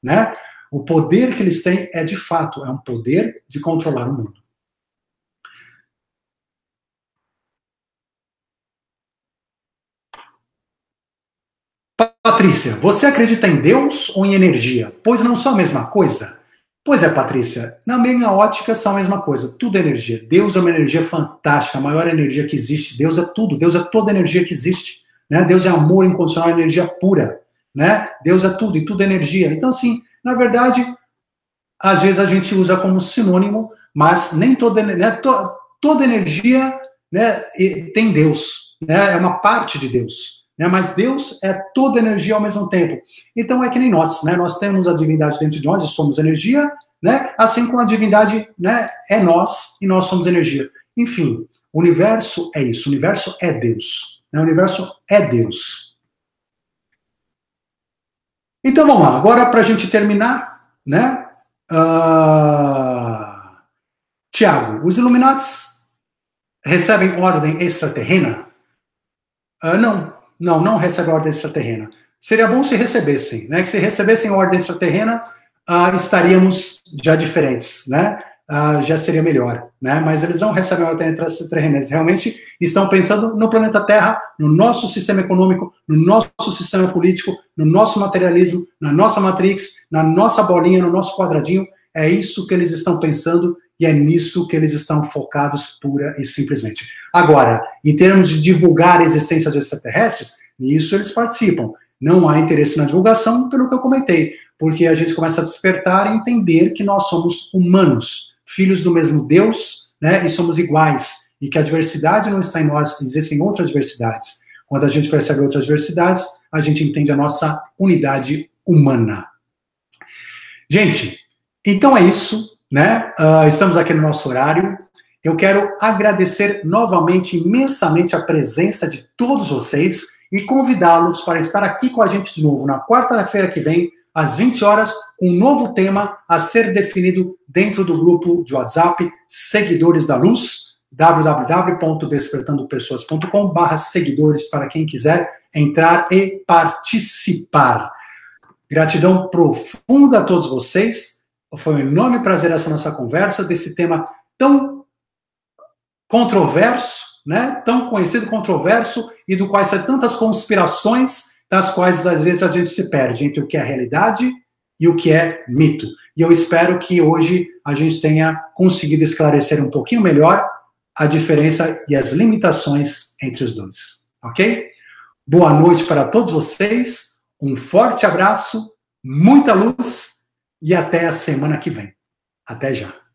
né? O poder que eles têm é de fato, é um poder de controlar o mundo. Patrícia, você acredita em Deus ou em energia? Pois não são a mesma coisa? Pois é, Patrícia, na minha ótica são a mesma coisa, tudo é energia. Deus é uma energia fantástica, a maior energia que existe. Deus é tudo, Deus é toda energia que existe. Né? Deus é amor incondicional, energia pura. Né? Deus é tudo e tudo é energia. Então, assim, na verdade, às vezes a gente usa como sinônimo, mas nem toda, né, to, toda energia né, tem Deus, né? é uma parte de Deus. Né? Mas Deus é toda energia ao mesmo tempo. Então é que nem nós, né? Nós temos a divindade dentro de nós e somos energia, né? Assim como a divindade, né, é nós e nós somos energia. Enfim, o universo é isso. O universo é Deus. Né? O universo é Deus. Então vamos lá. Agora para a gente terminar, né? Uh... Tiago, os Illuminates recebem ordem extraterrena? Uh, não, não, não recebe ordem extraterrena. Seria bom se recebessem, né? Que se recebessem ordem extraterrena, uh, estaríamos já diferentes, né? Uh, já seria melhor, né? Mas eles não recebem ordem extraterrena, eles realmente estão pensando no planeta Terra, no nosso sistema econômico, no nosso sistema político, no nosso materialismo, na nossa matrix, na nossa bolinha, no nosso quadradinho. É isso que eles estão pensando e é nisso que eles estão focados pura e simplesmente. Agora, em termos de divulgar a existência de extraterrestres, nisso eles participam. Não há interesse na divulgação, pelo que eu comentei, porque a gente começa a despertar e entender que nós somos humanos, filhos do mesmo Deus, né, e somos iguais, e que a diversidade não está em nós, existem outras diversidades. Quando a gente percebe outras diversidades, a gente entende a nossa unidade humana. Gente, então é isso né? Uh, estamos aqui no nosso horário. Eu quero agradecer novamente, imensamente, a presença de todos vocês e convidá-los para estar aqui com a gente de novo na quarta-feira que vem, às 20 horas, com um novo tema a ser definido dentro do grupo de WhatsApp Seguidores da Luz, www.despertandopessoas.com seguidores para quem quiser entrar e participar. Gratidão profunda a todos vocês. Foi um enorme prazer essa nossa conversa desse tema tão controverso, né? Tão conhecido, controverso e do qual sai tantas conspirações, das quais às vezes a gente se perde entre o que é realidade e o que é mito. E eu espero que hoje a gente tenha conseguido esclarecer um pouquinho melhor a diferença e as limitações entre os dois. Ok? Boa noite para todos vocês, um forte abraço, muita luz e até a semana que vem. Até já.